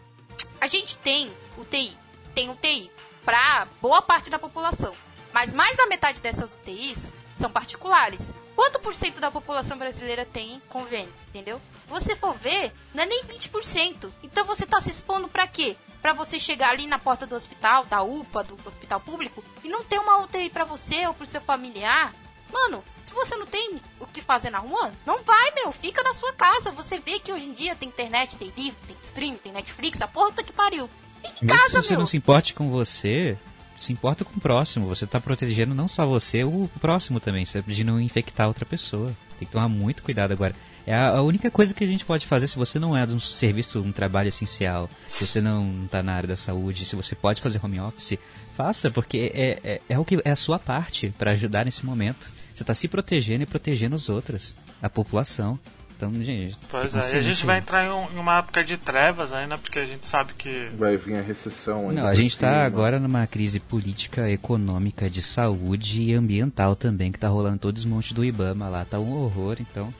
a gente tem UTI, tem UTI para boa parte da população, mas mais da metade dessas UTIs são particulares. Quanto por cento da população brasileira tem convênio, entendeu? Você for ver, não é nem 20%. Então você tá se expondo para quê? Para você chegar ali na porta do hospital, da UPA, do hospital público, e não ter uma UTI para você ou pro seu familiar. Mano, se você não tem o que fazer na rua, não vai, meu. Fica na sua casa. Você vê que hoje em dia tem internet, tem livro, tem stream, tem Netflix, a porra que pariu. Em casa, se você meu. não se importe com você, se importa com o próximo. Você está protegendo não só você, o próximo também, de não infectar outra pessoa. Tem que tomar muito cuidado agora. É a, única coisa que a gente pode fazer se você não é de um serviço, um trabalho essencial, se você não está na área da saúde, se você pode fazer home office, faça, porque é, é, é o que é a sua parte para ajudar nesse momento. Você está se protegendo e protegendo os outros, a população. Então, gente. Pois é, e a gente vai entrar em, um, em, uma época de trevas ainda, porque a gente sabe que. Vai vir a recessão ainda. Não, a gente está agora numa crise política, econômica, de saúde e ambiental também, que está rolando todo desmonte do Ibama lá. Tá um horror, então.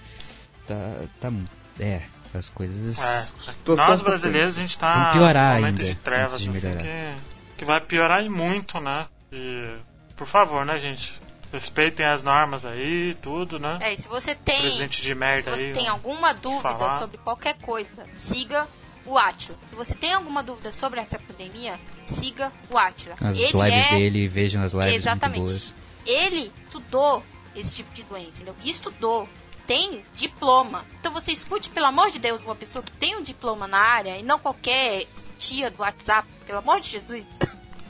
Tá. tá é, as coisas. É. Nós brasileiros, a gente está piorar num momento ainda, de trevas, de assim, que, que vai piorar e muito, né? E. Por favor, né, gente? Respeitem as normas aí, tudo, né? É, e se você tem. Presidente de merda se você aí, tem alguma dúvida falar. sobre qualquer coisa, siga o Atila. Se você tem alguma dúvida sobre essa pandemia, siga o Atila. As Ele lives é... dele, vejam as lives Exatamente. Ele estudou esse tipo de doença, entendeu? Estudou. Tem diploma. Então você escute, pelo amor de Deus, uma pessoa que tem um diploma na área e não qualquer tia do WhatsApp, pelo amor de Jesus.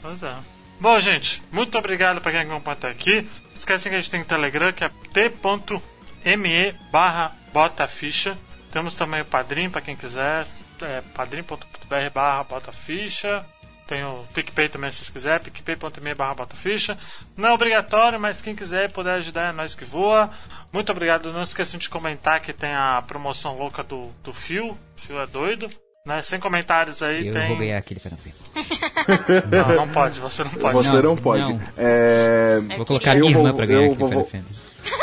Pois é. Bom, gente, muito obrigado para quem acompanhou até aqui. Não esquecem que a gente tem Telegram, que é t.me barra botaficha. Temos também o Padrim, para quem quiser, é padrim.br barra botaficha. Tem o PicPay também, se vocês quiserem, picpay.me barra botaficha. Não é obrigatório, mas quem quiser puder ajudar é nós que voa. Muito obrigado. Não esqueçam de comentar que tem a promoção louca do, do Fio. O Fio é doido. Né? Sem comentários aí eu tem. Eu vou ganhar aquele Fernando. não, não pode, você não pode. Você não, não pode. Não. É... Vou colocar minha irmã pra ganhar eu aquele vou,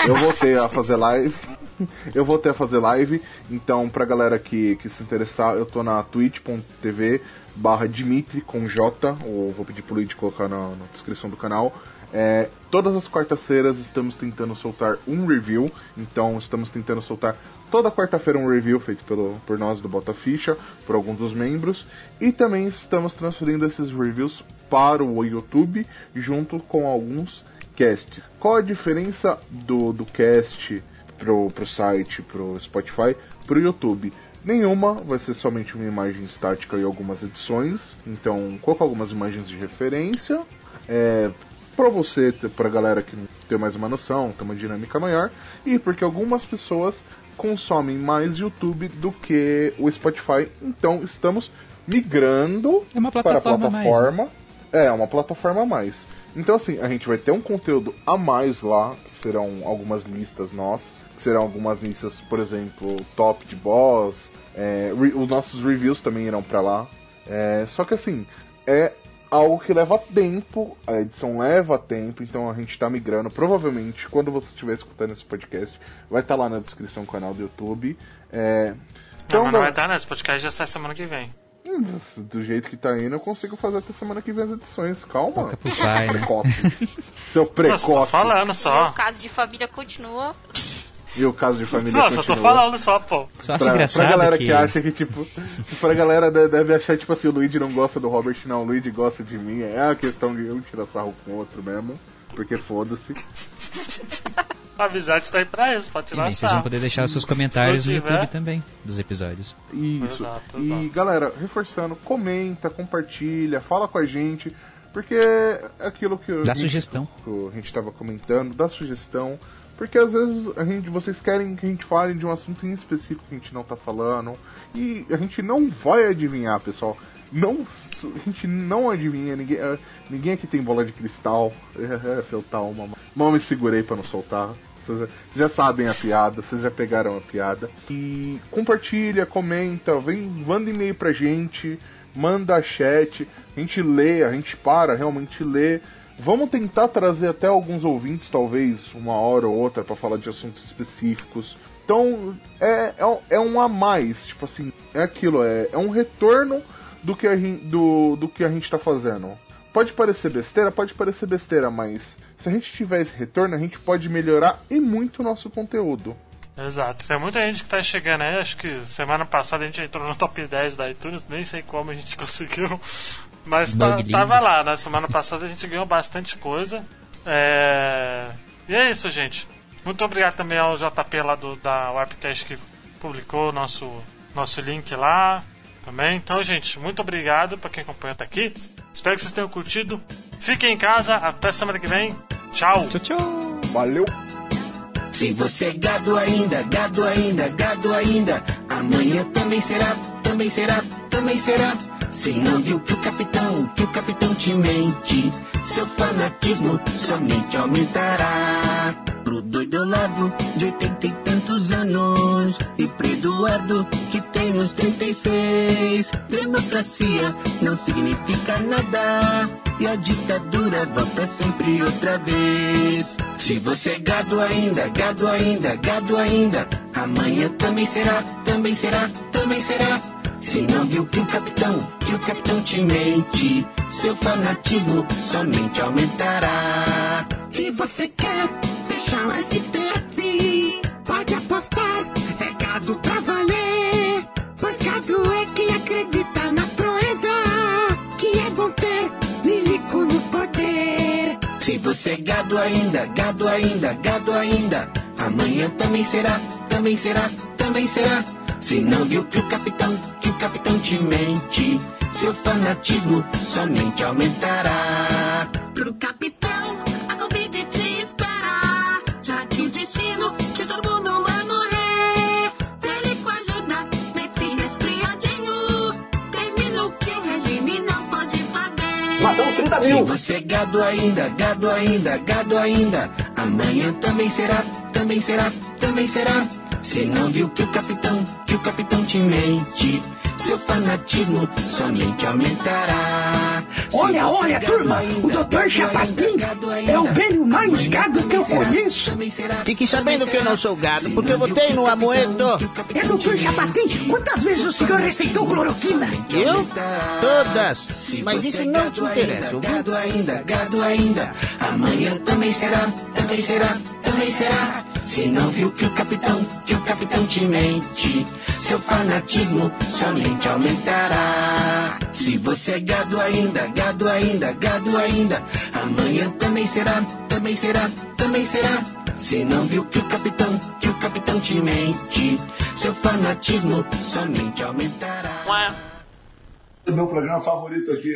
Eu voltei a fazer live. Eu voltei a fazer live, então pra galera que, que se interessar, eu tô na twitch.tv barra Dimitri com J, ou vou pedir pro Luigi colocar na, na descrição do canal. É, todas as quartas-feiras estamos tentando soltar um review, então estamos tentando soltar toda quarta-feira um review feito pelo, por nós do Bota Ficha, por alguns dos membros, e também estamos transferindo esses reviews para o YouTube junto com alguns casts. Qual a diferença do, do cast pro, pro site, pro Spotify, pro YouTube? Nenhuma, vai ser somente uma imagem estática e algumas edições. Então, coloca algumas imagens de referência. É, para você, para galera que tem mais uma noção, tem uma dinâmica maior, e porque algumas pessoas consomem mais YouTube do que o Spotify, então estamos migrando é para a plataforma. Né? É, uma plataforma a mais. Então assim, a gente vai ter um conteúdo a mais lá, que serão algumas listas nossas, que serão algumas listas, por exemplo, top de boss, é, os nossos reviews também irão para lá. É, só que assim, é algo que leva tempo, a edição leva tempo, então a gente está migrando. Provavelmente, quando você estiver escutando esse podcast, vai estar tá lá na descrição do canal do YouTube. É... Então, não, mas não vai estar, tá, né? Esse podcast já sai semana que vem. Hum, do jeito que tá indo, eu consigo fazer até semana que vem as edições. Calma. Toca pro pai, né? Precoce. Seu precoce. Nossa, tô falando só. O caso de família continua. E o caso de família Não, continua. só tô falando só, pô. Só pra, engraçado pra galera que... que... acha que, tipo... pra galera deve achar, tipo assim, o Luigi não gosta do Robert, não, o Luigi gosta de mim. É a questão de um tirar sarro com o outro mesmo. porque foda-se. A amizade tá aí pra isso, pode tirar e vocês vão poder deixar seus comentários no YouTube também, dos episódios. Isso. Exato, exato. E galera, reforçando, comenta, compartilha, fala com a gente. Porque é aquilo que, dá gente, sugestão. que a gente estava comentando, dá sugestão. Porque às vezes a gente, vocês querem que a gente fale de um assunto em específico que a gente não tá falando. E a gente não vai adivinhar, pessoal. Não, a gente não adivinha, ninguém, uh, ninguém aqui tem bola de cristal. É, é, seu tal, mamãe. Mal me segurei para não soltar. Vocês já sabem a piada, vocês já pegaram a piada. E compartilha, comenta, vem, manda e-mail pra gente, manda chat, a gente lê, a gente para, realmente lê. Vamos tentar trazer até alguns ouvintes, talvez uma hora ou outra, para falar de assuntos específicos. Então, é, é, é, um a mais, tipo assim, é aquilo, é, é um retorno do que, a do, do que a gente tá fazendo. Pode parecer besteira, pode parecer besteira, mas se a gente tiver esse retorno, a gente pode melhorar e muito o nosso conteúdo. Exato, tem muita gente que tá chegando aí, acho que semana passada a gente entrou no top 10 da iTunes, nem sei como a gente conseguiu, mas tá, tava lá, na semana passada a gente ganhou bastante coisa. É... E é isso, gente. Muito obrigado também ao JP lá do, da Webcast que publicou nosso, nosso link lá também. Então, gente, muito obrigado para quem acompanhou até aqui. Espero que vocês tenham curtido. Fiquem em casa, até semana que vem. Tchau. Tchau, tchau. Valeu. Se você é gado ainda, gado ainda, gado ainda, amanhã também será, também será, também será. Se não viu que o capitão, que o capitão te mente, seu fanatismo somente aumentará. Pro doido lado de oitenta e tantos anos, e pro Eduardo que tem uns 36. Democracia não significa nada, e a ditadura volta sempre outra vez. Se você é gado ainda, gado ainda, gado ainda, amanhã também será, também será, também será. Se não viu que o capitão, que o capitão te mente, seu fanatismo somente aumentará. Se você quer fechar o STF, pode apostar, é gado pra valer. Pois gado é quem acredita na proeza, que é bom ter milico no poder. Se você é gado ainda, gado ainda, gado ainda, amanhã também será, também será, também será. Se não viu que o capitão, que o capitão te mente, seu fanatismo somente aumentará. Pro capitão, a Covid te espera, já que o destino de todo mundo é morrer. Ele com ajuda nesse resfriadinho, termina o que o regime não pode fazer. Matamos 30 mil. Se você é gado ainda, gado ainda, gado ainda, amanhã também será, também será, também será. Se não viu que o capitão, que o capitão te mente, seu fanatismo somente aumentará. Olha, olha, turma, o Dr. Chapatin é o velho mais gado que eu conheço. Fique sabendo que eu não sou gado, porque eu votei no Amoedo. É, Dr. Chapatin, quantas vezes o senhor receitou cloroquina? Eu? Todas. Mas isso não te interessa, Gado ainda, gado ainda, amanhã também será, também será, também será. Se não viu que o capitão, que o capitão te mente, seu fanatismo somente aumentará. Se você é gado ainda, gado ainda, gado ainda, amanhã também será, também será, também será. Se não viu que o capitão, que o capitão te mente, seu fanatismo somente aumentará. Meu programa favorito aqui,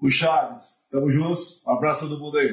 o Chaves. Tamo juntos. Um abraço a todo mundo aí.